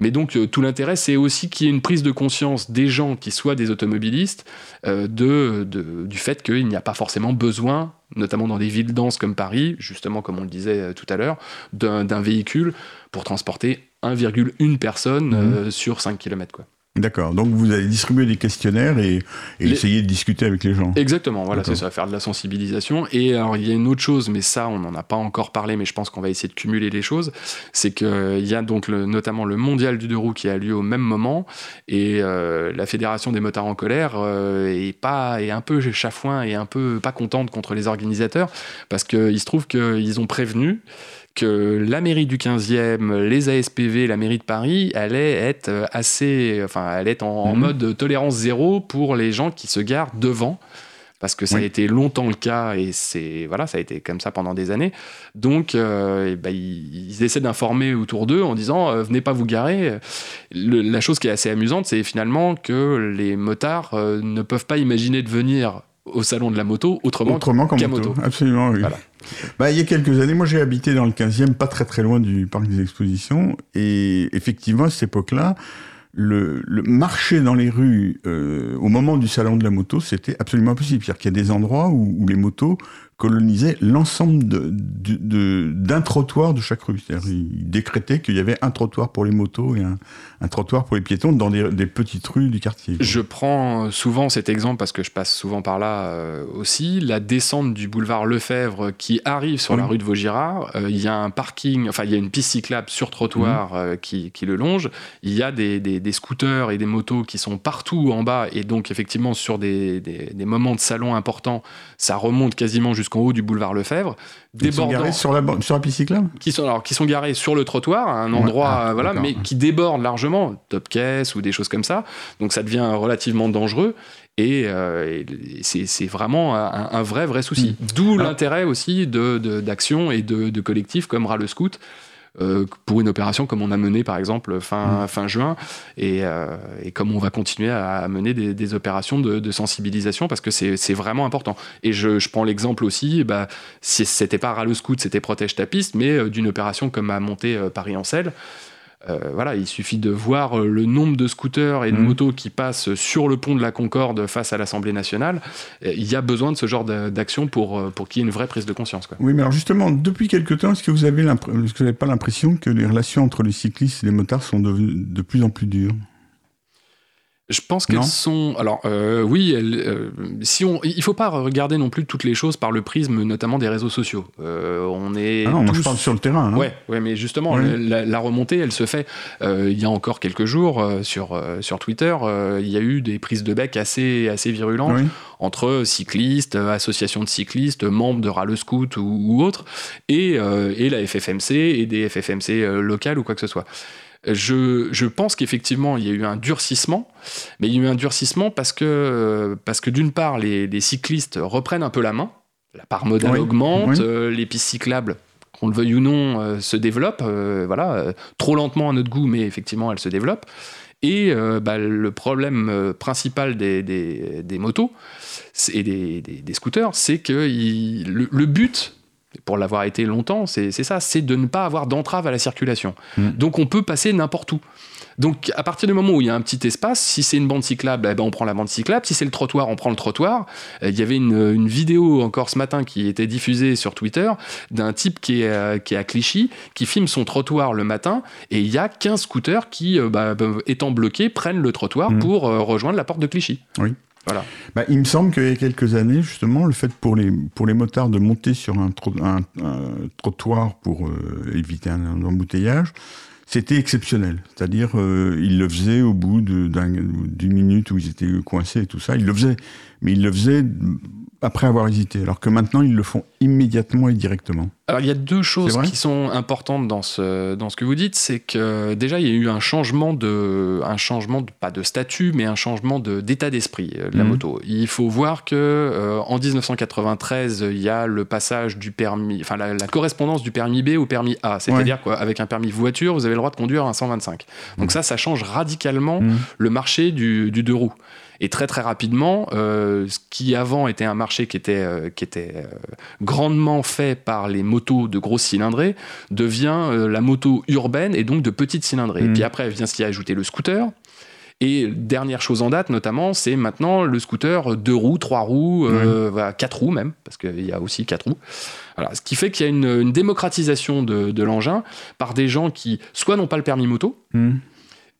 Mais donc euh, tout l'intérêt, c'est aussi qu'il y ait une prise de conscience des gens qui soient des automobilistes euh, de, de- du fait qu'il n'y a pas forcément besoin, notamment dans des villes denses comme Paris, justement comme on le disait euh, tout à l'heure, d'un véhicule pour transporter 1,1 personne euh, sur 5 km. Quoi. D'accord. Donc vous allez distribuer des questionnaires et, et Les- essayer de discuter avec les gens. Exactement, voilà, c'est ça, faire de la sensibilisation. Et alors, il y a une autre chose, mais ça, on n'en a pas encore parlé, mais je pense qu'on va essayer de cumuler les choses. C'est qu'il y a donc le- notamment le mondial du deux roues qui a lieu au même moment, et euh, la fédération des motards en colère euh, est, pas, est un peu chafouin et un peu pas contente contre les organisateurs, parce qu'il se trouve qu'ils ont prévenu que la mairie du 15e, les ASPV, la mairie de Paris allait être euh, assez, enfin, allait être en, en Mhm. mode tolérance zéro pour les gens qui se garent devant. Parce que ça Oui. a été longtemps le cas et c'est voilà, ça a été comme ça pendant des années. Donc, euh, ben, ils, ils essaient d'informer autour d'eux en disant euh, venez pas vous garer. Le- la chose qui est assez amusante, c'est finalement que les motards euh, ne peuvent pas imaginer de venir au salon de la moto autrement, Autrement qu'à moto. moto. Absolument, oui. Voilà. Bah, il y a quelques années, moi j'ai habité dans le 15e, pas très très loin du parc des expositions, et effectivement à cette époque-là, le, le marché dans les rues euh, au moment du salon de la moto, c'était absolument impossible. C'est-à-dire qu'il y a des endroits où, où les motos colonisaient l'ensemble d'un trottoir de chaque rue. C'est-à-dire ils décrétaient qu'il y avait un trottoir pour les motos et un, un trottoir pour les piétons dans des, des petites rues du quartier. Je prends souvent cet exemple parce que je passe souvent par là euh, aussi. La descente du boulevard Lefebvre qui arrive sur la rue de Vaugirard, euh, il y a un parking, enfin il y a une piste cyclable sur trottoir euh, qui, qui le longe. Il y a des, des- des scooters et des motos qui sont partout en bas et donc effectivement sur des, des- moments de salon importants, ça remonte quasiment jusqu'en haut du boulevard Lefebvre. Ils sont garés sur la, sur la piste cyclable? Qui sont alors qui sont garés sur le trottoir à un Ouais, endroit ah, euh, voilà mais qui débordent largement top caisse ou des choses comme ça. Donc ça devient relativement dangereux et, euh, et c'est c'est vraiment un, un vrai vrai souci. D'où Ah. l'intérêt aussi de de- d'actions et de, de collectifs comme Ras le Scout pour une opération comme on a mené par exemple fin, fin juin et, euh, et comme on va continuer à mener des, des opérations de, de sensibilisation parce que c'est vraiment important. Et je, je prends l'exemple aussi, bah, si c'était pas Ras le Scout, c'était Protège ta piste, mais euh, d'une opération comme a monté euh, Paris en selle. Euh, voilà, il suffit de voir euh, le nombre de scooters et de Mhm. motos qui passent sur le pont de la Concorde face à l'Assemblée nationale. Euh, Il y a besoin de ce genre de- d'action pour, pour qu'il y ait une vraie prise de conscience. Quoi. Oui, mais alors justement, depuis quelque temps, est-ce que vous avez que vous n'avez pas l'impression que les relations entre les cyclistes et les motards sont devenues de plus en plus dures? Je pense qu'elles sont. Alors, euh, oui, elles, euh, si on, il faut pas regarder non plus toutes les choses par le prisme, notamment des réseaux sociaux. Euh, on est. Ah non, moi je parle sur le terrain. hein. Ouais, ouais, mais justement, Oui. la, la remontée, elle se fait. il y a encore quelques jours sur sur Twitter, il y a eu des prises de bec assez assez virulentes Oui. entre cyclistes, associations de cyclistes, membres de Ras le Scout ou, ou autres, et, et la FFMC et des FFMC locales ou quoi que ce soit. Je, je pense qu'effectivement, il y a eu un durcissement, mais il y a eu un durcissement parce que, parce que d'une part, les, les cyclistes reprennent un peu la main, la part modale Oui, augmente, oui. euh, les pistes cyclables, qu'on le veuille ou non, euh, se développent, euh, voilà, trop lentement à notre goût, mais effectivement, elles se développent. Et bah, le problème principal des, des, des motos et des, des- des scooters, c'est que il- le, le but, pour l'avoir été longtemps, c'est ça, c'est de ne pas avoir d'entrave à la circulation. Mm. Donc on peut passer n'importe où. Donc à partir du moment où il y a un petit espace, si c'est une bande cyclable, eh ben, on prend la bande cyclable. Si c'est le trottoir, on prend le trottoir. Euh, Il y avait une, une vidéo encore ce matin qui était diffusée sur Twitter d'un type qui est, euh, qui est à Clichy, qui filme son trottoir le matin, et il y a 15 scooters qui, euh, bah, bah, étant bloqués, prennent le trottoir Mm. pour euh, rejoindre la porte de Clichy. Oui. Voilà. Bah, il me semble qu'il y a quelques années, justement, le fait pour les, pour les motards de monter sur un, tro- un- un trottoir pour euh, éviter un, un embouteillage, c'était exceptionnel. C'est-à-dire, euh, ils le faisaient au bout d'une minute où ils étaient coincés et tout ça. Ils le faisaient, mais ils le faisaient après avoir hésité. Alors que maintenant, ils le font immédiatement et directement. Alors il y a deux choses qui sont importantes dans ce, dans ce que vous dites, c'est que déjà il y a eu un changement de, un changement de, pas de statut, mais un changement de- d'état d'esprit euh, de la Mhm. moto. Il faut voir que euh, en 1993 il y a le passage du permis, enfin la, la correspondance du permis B au permis A, c'est-à-dire qu'avec un permis voiture vous avez le droit de conduire un 125. Donc ça ça change radicalement Mhm. le marché du, du deux roues. Et très très rapidement, euh, ce qui avant était un marché qui était, euh, qui était euh, grandement fait par les motos de grosse cylindrée devient la moto urbaine et donc de petite cylindrée. Et Mhm. puis après vient s'y ajouter le scooter. Et dernière chose en date, notamment, c'est maintenant le scooter deux roues, trois roues, euh, voilà, quatre roues même, parce qu'il y a aussi quatre roues. Voilà, ce qui fait qu'il y a une, une démocratisation de, de l'engin par des gens qui soit n'ont pas le permis moto, Mhm.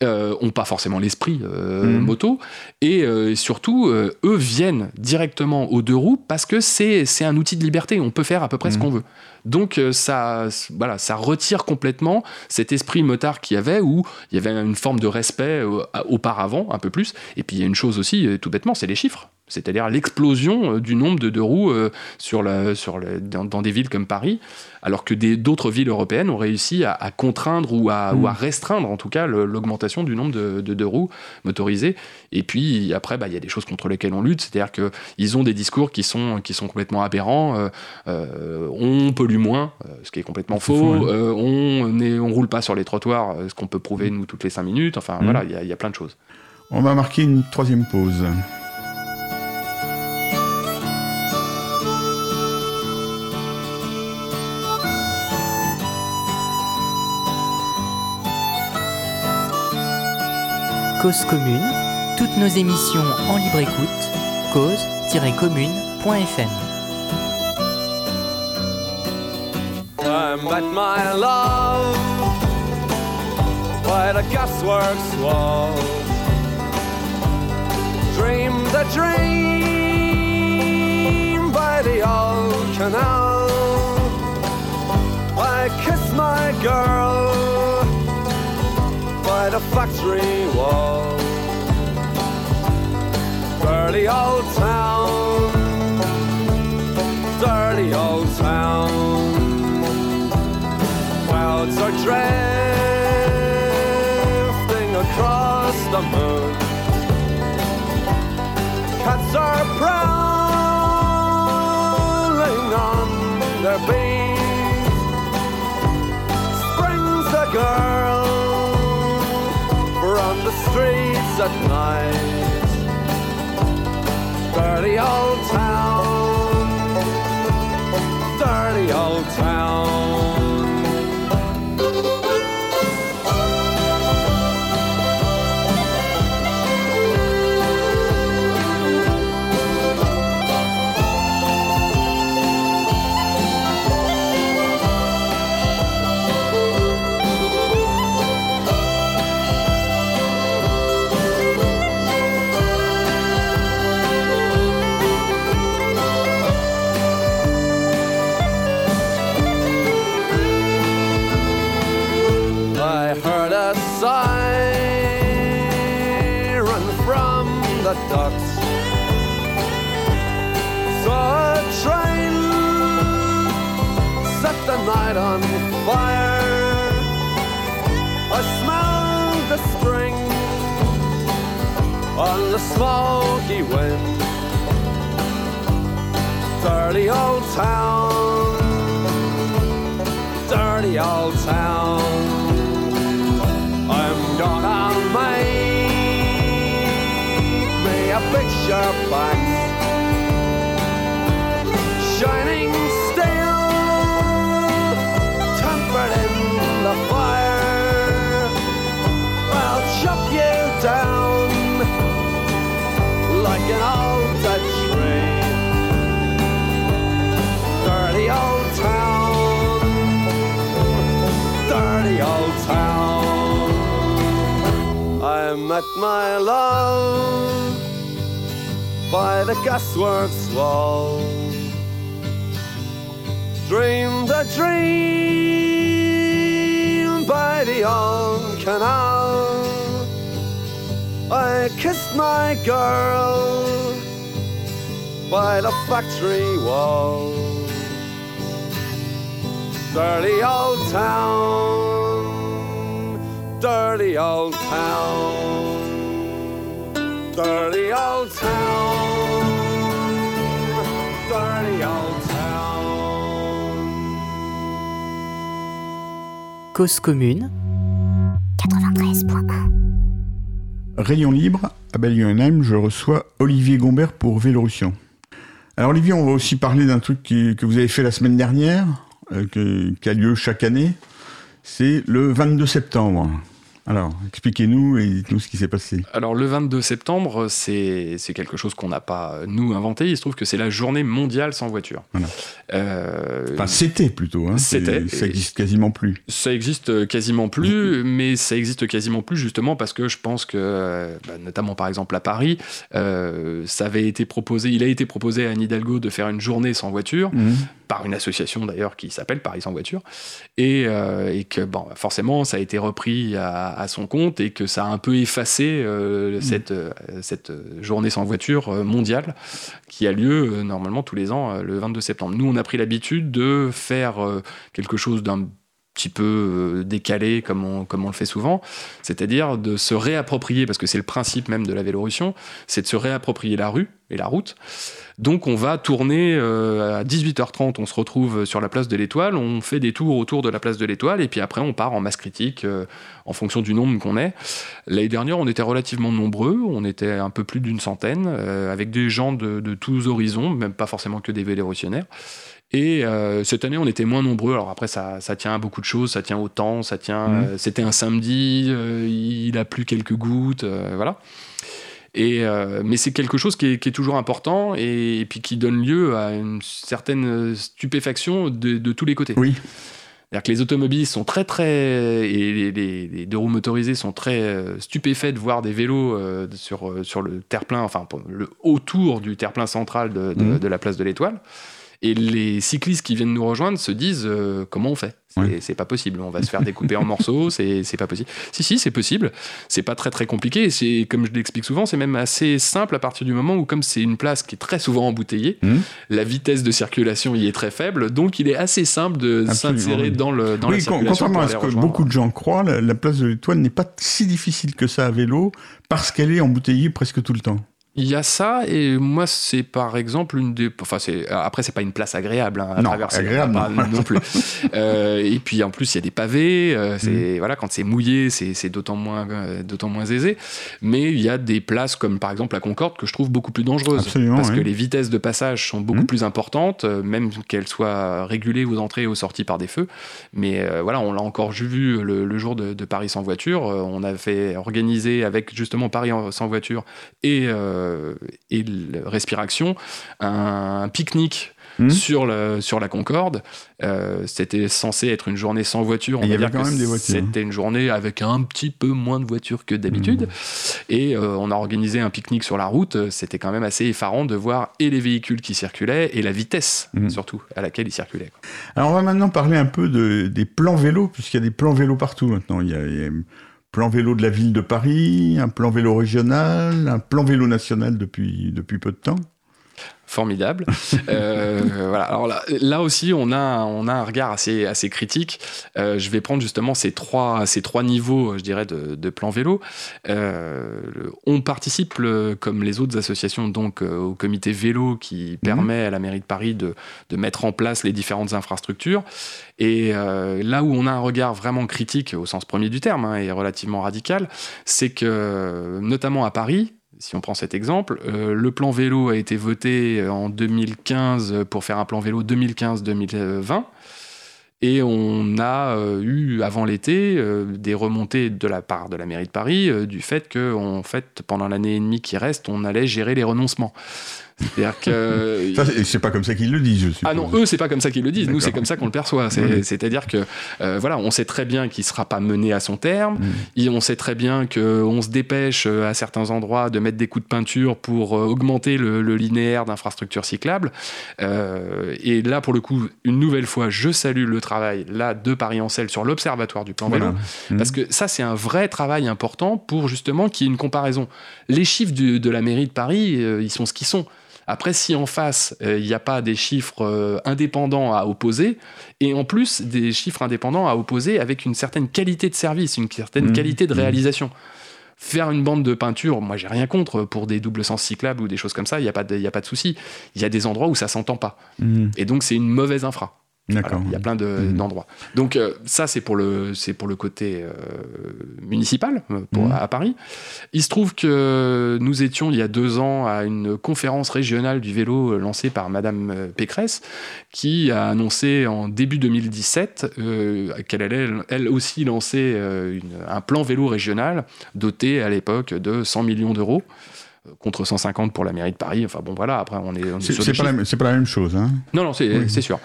Euh, ont pas forcément l'esprit euh, Mhm. moto. Et euh, surtout euh, eux viennent directement aux deux roues parce que c'est c'est un outil de liberté. On peut faire à peu près ce Mhm. qu'on veut. Donc ça voilà ça retire complètement cet esprit motard qu'il y avait où il y avait une forme de respect auparavant un peu plus. Et puis il y a une chose aussi tout bêtement c'est les chiffres c'est-à-dire l'explosion euh, du nombre de deux roues euh, sur la, sur le- dans, dans des villes comme Paris, alors que d'autres villes européennes ont réussi à, à contraindre ou à, ou à restreindre en tout cas l'augmentation du nombre de, de deux roues motorisées. Et puis après, bah, il y a des choses contre lesquelles on lutte, c'est-à-dire qu'ils ont des discours qui sont, qui sont complètement aberrants. euh, euh, on pollue moins, ce qui est complètement faux. ouais. euh, on ne on roule pas sur les trottoirs, ce qu'on peut prouver nous toutes les cinq minutes. Enfin Mhm. voilà, il y, a- il y a plein de choses. On va marquer une troisième pause. Cause commune, toutes nos émissions en libre écoute, cause-commune.fm. Met my love by the gasworks wall. Dreamed a dream by the old canal. I kissed my girl by the factory wall. Dirty old town, dirty old town clouds are drifting across the moon. Cats are prowling on their beat. At night. Dirty old town, on the smoky wind. Dirty old town, dirty old town. Met my love by the gasworks wall. Dreamed a dream by the old canal. I kissed my girl by the factory wall. Dirty old town, dirty old town, dirty old town, dirty old town. Cause commune, 93.1. Rayon libre, à Bellionheim, je reçois Olivier Gombert pour Vélorussion. Alors Olivier, on va aussi parler d'un truc qui- que vous avez fait la semaine dernière, euh, que- qui a lieu chaque année. C'est le 22 septembre. Alors, expliquez-nous et dites-nous ce qui s'est passé. Alors le 22 septembre, c'est quelque chose qu'on n'a pas, euh, nous, inventé. Il se trouve que c'est la journée mondiale sans voiture. Voilà. Euh, Enfin, c'était plutôt. Hein. C'était. Ça existe quasiment plus. Ça existe quasiment plus, mais ça existe quasiment plus justement parce que je pense que, euh, bah, notamment par exemple à Paris, euh, ça avait été proposé, il a été proposé à Anne Hidalgo de faire une journée sans voiture, Mhm. par une association d'ailleurs qui s'appelle Paris sans voiture, et, euh, et que bon, forcément ça a été repris à, à son compte et que ça a un peu effacé euh, cette, euh, cette journée sans voiture euh, mondiale qui a lieu normalement tous les ans le 22 septembre. Nous on a pris l'habitude de faire quelque chose d'un petit peu euh, décalé comme on, le fait souvent, c'est-à-dire de se réapproprier, parce que c'est le principe même de la Vélorussion, c'est de se réapproprier la rue et la route. Donc on va tourner euh, à 18h30, on se retrouve sur la place de l'Étoile, on fait des tours autour de la place de l'Étoile, et puis après on part en masse critique euh, en fonction du nombre qu'on est. L'année dernière, on était relativement nombreux, on était un peu plus d'une centaine, avec des gens de, tous horizons, même pas forcément que des vélorussionnaires. Et euh, cette année, on était moins nombreux. Alors après, ça, ça tient à beaucoup de choses. Ça tient au temps. Ça tient. Mhm. euh, C'était un samedi. euh, il a plu quelques gouttes. voilà. Et mais c'est quelque chose qui est, qui est toujours important et, et puis qui donne lieu à une certaine stupéfaction de, de tous les côtés. Oui. C'est-à-dire que les automobilistes sont très très et les, les- les deux roues motorisées sont très euh, stupéfaits de voir des vélos euh, sur, sur le terre-plein, enfin le autour du terre-plein central de, de- Mhm. de la place de l'Étoile. Et les cyclistes qui viennent nous rejoindre se disent euh, comment on fait? C'est Ouais. pas possible, on va se faire découper en morceaux, c'est pas possible. Si, si, c'est possible, c'est pas très très compliqué. et C'est Comme je l'explique souvent, c'est même assez simple à partir du moment où, comme c'est une place qui est très souvent embouteillée, Mhm. la vitesse de circulation y est très faible, donc il est assez simple de s'insérer oui. dans, le, dans la oui, con- circulation. contrairement à ce que beaucoup de gens croient, la, la place de l'Étoile n'est pas si difficile que ça à vélo parce qu'elle est embouteillée presque tout le temps. Il y a ça, et moi, c'est par exemple une des. Enfin, c'est... après, c'est pas une place agréable hein, à Non, traverser. agréable, pas- non. non plus. Euh, et puis, en plus, il y a des pavés. euh, Mm. c'est, voilà, quand c'est mouillé, c'est, c'est d'autant, moins, euh, d'autant moins aisé. Mais il y a des places comme par exemple la Concorde que je trouve beaucoup plus dangereuses. Absolument, parce oui. que les vitesses de passage sont beaucoup Mm. plus importantes, même qu'elles soient régulées aux entrées et aux sorties par des feux. Mais voilà, on l'a encore vu le, le jour de, de Paris sans voiture. On avait organisé avec justement Paris sans voiture et, et le Respiration un, pique-nique. Mhm. Sur, le, sur la Concorde, Euh, c'était censé être une journée sans voiture. On il y va avait quand même des voitures, hein. C'était une journée avec un petit peu moins de voitures que d'habitude. Et euh, on a organisé un pique-nique sur la route. C'était quand même assez effarant de voir et les véhicules qui circulaient et la vitesse, Mhm. surtout, à laquelle ils circulaient. quoi. Alors on va maintenant parler un peu de, des plans vélos, puisqu'il y a des plans vélos partout maintenant. Il y, a, il y a un plan vélo de la ville de Paris, un plan vélo régional, un plan vélo national depuis, peu de temps. Formidable. Euh, voilà. Alors là, là aussi, on a, on a un regard assez, assez critique. Euh, je vais prendre justement ces trois, ces trois niveaux, je dirais, de, de plan vélo. Euh, on participe, le- comme les autres associations, donc au comité vélo qui permet à la mairie de Paris de, de mettre en place les différentes infrastructures. Et là où on a un regard vraiment critique, au sens premier du terme, hein, et relativement radical, c'est que, notamment à Paris, si on prend cet exemple, euh, le plan vélo a été voté en 2015 pour faire un plan vélo 2015-2020. Et on a euh, eu, avant l'été, euh, des remontées de la part de la mairie de Paris euh, du fait que, en fait, pendant l'année et demie qui reste, on allait gérer les renoncements. C'est-à-dire que Ça, c'est- pas comme ça qu'ils le disent, je suppose. ah non, eux, c'est pas comme ça qu'ils le disent. Nous, c'est comme ça qu'on le perçoit. Oui. C'est-à-dire que, euh, voilà, on sait très bien qu'il sera pas mené à son terme. Mm. Et on sait très bien qu'on se dépêche euh, à certains endroits de mettre des coups de peinture pour euh, augmenter le, le linéaire d'infrastructures cyclables. Euh, et là, pour le coup, une nouvelle fois, je salue le travail là de Paris Ancel sur l'observatoire du plan Voilà. vélo. Mm. Parce que ça, c'est un vrai travail important pour justement qu'il y ait une comparaison. Les chiffres du- de la mairie de Paris, euh, ils sont ce qu'ils sont. Après, si en face, euh, il n'y a pas des chiffres euh, indépendants à opposer, et en plus des chiffres indépendants à opposer avec une certaine qualité de service, une certaine Mhm. qualité de Mhm. réalisation. Faire une bande de peinture, moi j'ai rien contre pour des doubles sens cyclables ou des choses comme ça, il n'y a pas de, il y a pas de souci. Il y a des endroits où ça s'entend pas. Mm. Et donc c'est une mauvaise infra. Voilà, il y a plein de- Mhm. d'endroits. Donc euh, ça, c'est pour le, c'est pour le côté euh, municipal euh, pour, Mhm. à Paris. Il se trouve que nous étions il y a deux ans à une conférence régionale du vélo lancée par Madame Pécresse, qui a annoncé en début 2017 euh, qu'elle allait elle aussi lancer une- un plan vélo régional doté à l'époque de 100 millions d'euros contre 150 pour la mairie de Paris. Enfin bon, voilà, après on est, C'est pas, la même- c'est pas la même chose. Hein? Non, non, c'est Oui. c'est sûr.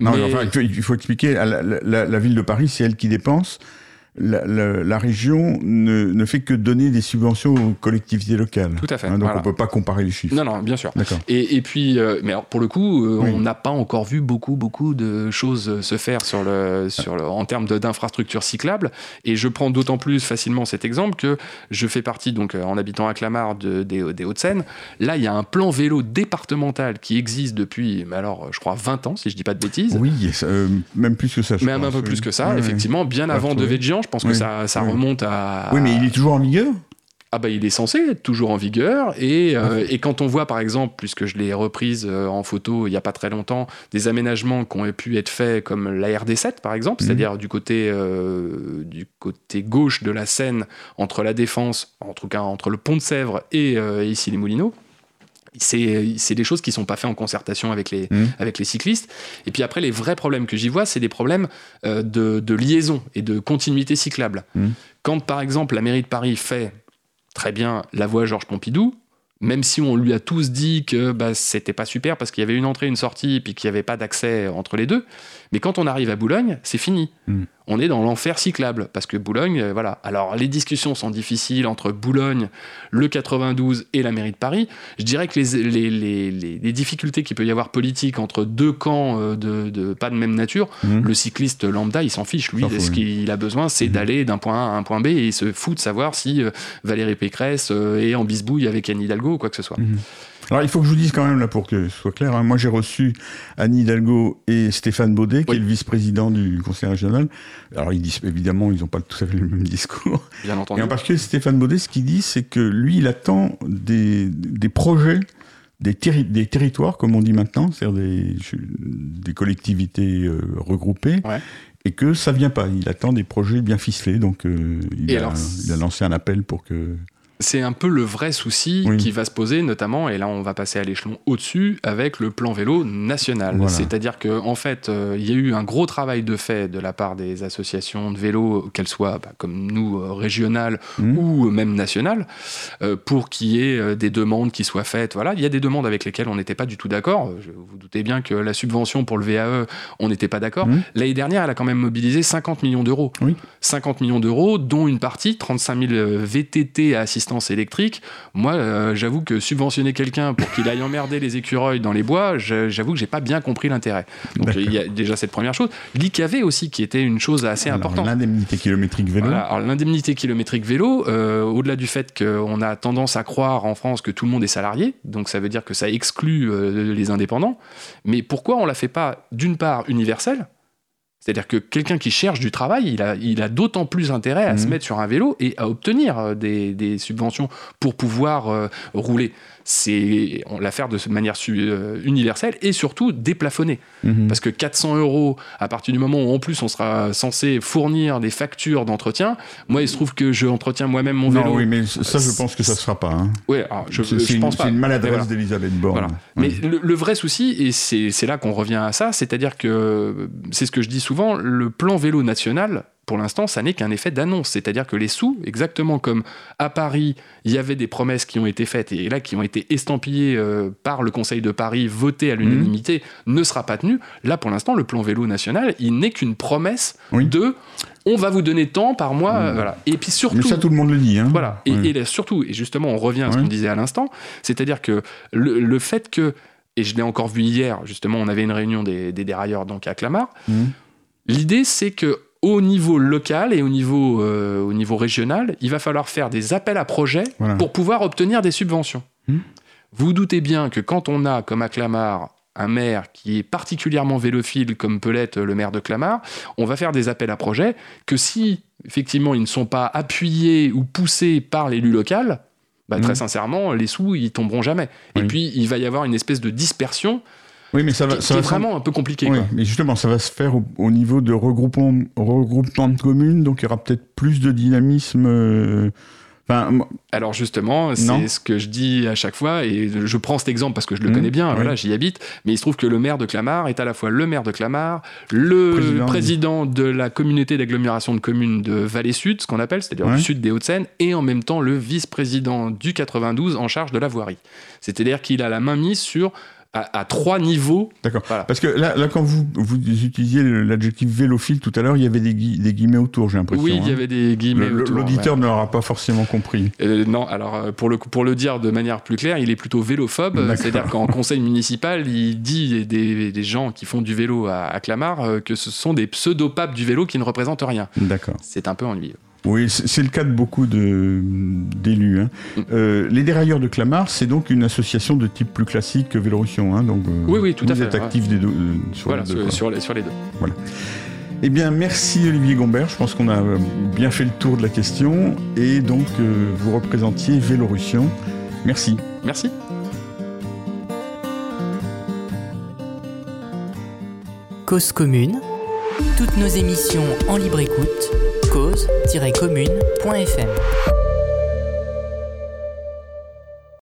Non, Mais- enfin, il faut, expliquer, la- la ville de Paris, c'est elle qui dépense. La, la- la région ne, ne fait que donner des subventions aux collectivités locales. Tout à fait, Hein, donc voilà. on peut pas comparer les chiffres. Non, non, bien sûr. Et, et puis, euh, mais alors pour le coup, euh, Oui. on n'a pas encore vu beaucoup, beaucoup de choses euh, se faire sur le, sur le, en termes d'infrastructures cyclables. Et je prends d'autant plus facilement cet exemple que je fais partie, donc, en habitant à Clamart, de- des, des Hauts-de-Seine. Là, il y a un plan vélo départemental qui existe depuis, mais alors, je crois, 20 ans, si je dis pas de bêtises. Oui, euh, même plus que ça. je Même un peu plus que ça, Ouais, effectivement, bien va avant de retrouver. Je pense que ça, ça oui. remonte à. Oui, mais il est toujours en vigueur Ah bah il est censé être toujours en vigueur et, euh, et quand on voit par exemple, puisque je l'ai reprise euh, en photo il n'y a pas très longtemps, des aménagements qui ont pu être faits comme la RD7 par exemple, Mhm. c'est-à-dire du côté euh, du côté gauche de la Seine entre la Défense, en tout cas entre le pont de Sèvres et ici les Moulineaux. C'est des choses qui sont pas faites en concertation avec les, Mhm. avec les cyclistes. Et puis après, les vrais problèmes que j'y vois, c'est des problèmes euh, de, de liaison et de continuité cyclable. Mhm. Quand par exemple la mairie de Paris fait très bien la voie Georges Pompidou, même si on lui a tous dit que bah, c'était pas super parce qu'il y avait une entrée, une sortie, puis qu'il n'y avait pas d'accès entre les deux. Mais quand on arrive à Boulogne, c'est fini. Mm. On est dans l'enfer cyclable parce que Boulogne, euh, voilà. Alors les discussions sont difficiles entre Boulogne, le 92 et la mairie de Paris. Je dirais que les, les, les, les- les difficultés qu'il peut y avoir politiques entre deux camps euh, de, de pas de même nature, Mhm. le cycliste lambda, il s'en fiche. Lui, ce qu'il a besoin, c'est Mhm. d'aller d'un point A à un point B et il se fout de savoir si euh, Valérie Pécresse est en bisbouille avec Anne Hidalgo ou quoi que ce soit. Mhm. Alors il faut que je vous dise quand même, là, pour que ce soit clair, hein, moi j'ai reçu Anne Hidalgo et Stéphane Baudet, qui est le vice-président du conseil régional. Alors ils disent, évidemment, ils n'ont pas tout à fait le même discours. Bien entendu. Et en particulier, Stéphane Baudet, ce qu'il dit, c'est que lui, il attend des, des projets, des, terri- des territoires, comme on dit maintenant, c'est-à-dire des, des collectivités euh, regroupées, Ouais. et que ça vient pas. Il attend des projets bien ficelés, donc euh, il, Et a, alors, il a lancé un appel pour que... C'est un peu le vrai souci Oui. qui va se poser, notamment, et là on va passer à l'échelon au-dessus, avec le plan vélo national. Voilà. C'est-à-dire qu'en en fait, euh, il y a eu un gros travail de fait de la part des associations de vélo, qu'elles soient bah, comme nous, euh, régionales Mhm. ou même nationales, euh, pour qu'il y ait des demandes qui soient faites. Voilà, il y a des demandes avec lesquelles on n'était pas du tout d'accord. Je- Vous doutez bien que la subvention pour le VAE, on n'était pas d'accord. Mhm. L'année dernière, elle a quand même mobilisé 50 millions d'euros. Oui. 50 millions d'euros, dont une partie, 35 000 VTT à assistance électrique. Moi, euh, j'avoue que subventionner quelqu'un pour qu'il aille emmerder les écureuils dans les bois, j'avoue que j'ai pas bien compris l'intérêt. Donc il y a déjà cette première chose. L'IKV aussi, qui était une chose assez Alors, importante. L'indemnité kilométrique vélo. Voilà. L'indemnité kilométrique vélo, euh, au-delà du fait qu'on a tendance à croire en France que tout le monde est salarié, donc ça veut dire que ça exclut euh, les indépendants, mais pourquoi on la fait pas d'une part universelle c'est-à-dire que quelqu'un qui cherche du travail, il a, il a d'autant plus intérêt à Mhm. se mettre sur un vélo et à obtenir euh, des, des subventions pour pouvoir euh, rouler. C'est la faire de manière euh, universelle et surtout déplafonnée. Mhm. Parce que 400 euros, à partir du moment où en plus on sera censé fournir des factures d'entretien, moi il se trouve que je entretiens moi-même mon vélo. Oui, mais ça, je pense que ça ne sera pas. hein. Alors, je, je une, pense pas. c'est une maladresse voilà. d'Elisabeth Borne. Voilà. Ouais. Mais le, le vrai souci, et c'est là qu'on revient à ça, c'est-à-dire que c'est ce que je dis souvent, le plan vélo national, pour l'instant, ça n'est qu'un effet d'annonce. C'est-à-dire que les sous, exactement comme à Paris, il y avait des promesses qui ont été faites et là qui ont été estampillées euh, par le Conseil de Paris, votées à l'unanimité, ne sera pas tenu. Là, pour l'instant, le plan vélo national, il n'est qu'une promesse Oui. de on va vous donner tant par mois. euh, voilà. Et puis surtout. Mais ça, tout le monde le dit. Hein. Voilà. Et, Ouais. et là, surtout, et justement, on revient à ce Ouais. qu'on disait à l'instant, c'est-à-dire que le, le fait que, et je l'ai encore vu hier, justement, on avait une réunion des, des dérailleurs donc à Clamart. Mhm. L'idée, c'est que au niveau local et au niveau, euh, au niveau régional, il va falloir faire des appels à projets Voilà. pour pouvoir obtenir des subventions. Mhm. Vous vous doutez bien que quand on a, comme à Clamart, un maire qui est particulièrement vélophile, comme peut l'être le maire de Clamart, on va faire des appels à projets que si, effectivement, ils ne sont pas appuyés ou poussés par l'élu local, bah, très sincèrement, les sous, ils tomberont jamais. Et puis, il va y avoir une espèce de dispersion Oui, mais ça va, ça va vraiment un peu. Oui, quoi. mais justement, ça va se faire au, au niveau de regroupement, regroupement de communes, donc il y aura peut-être plus de dynamisme. euh, Enfin, Alors justement, c'est ce que je dis à chaque fois, et je prends cet exemple parce que je le Mhm, connais bien, oui. voilà, j'y habite, mais il se trouve que le maire de Clamart est à la fois le maire de Clamart, le Président. président, de la communauté d'agglomération de communes de Vallée Sud, ce qu'on appelle, c'est-à-dire Ouais. du sud des Hauts-de-Seine, et en même temps le vice-président du 92 en charge de la voirie. C'est-à-dire qu'il a la main mise sur à, à trois niveaux. d'accord. Voilà. Parce que là, là quand vous, vous utilisiez l'adjectif vélophile tout à l'heure, il y avait des, gui- des guillemets autour, j'ai l'impression. Oui, il y hein. avait des guillemets. Le- autour, L'auditeur ouais. ne l'aura pas forcément compris. Euh, non, alors euh, pour le, pour le dire de manière plus claire, il est plutôt vélophobe. D'accord. C'est-à-dire qu'en conseil municipal, il dit des, des gens qui font du vélo à, à Clamart euh, que ce sont des pseudo-papes du vélo qui ne représentent rien. D'accord. C'est un peu ennuyeux. Oui, c'est le cas de beaucoup de- d'élus. hein. Euh, les dérailleurs de Clamart, c'est donc une association de type plus classique que Vélorussion. Hein, donc, euh, Oui, oui, tout à vous fait, êtes ouais. actif des deux, euh, sur Voilà, les deux, sur, sur les, sur les deux. Eh bien, merci Olivier Gombert. Je pense qu'on a bien fait le tour de la question. Et donc, euh, vous représentiez Vélorussion. Merci. Merci. Cause commune. Toutes nos émissions en libre écoute. cause-commune.fm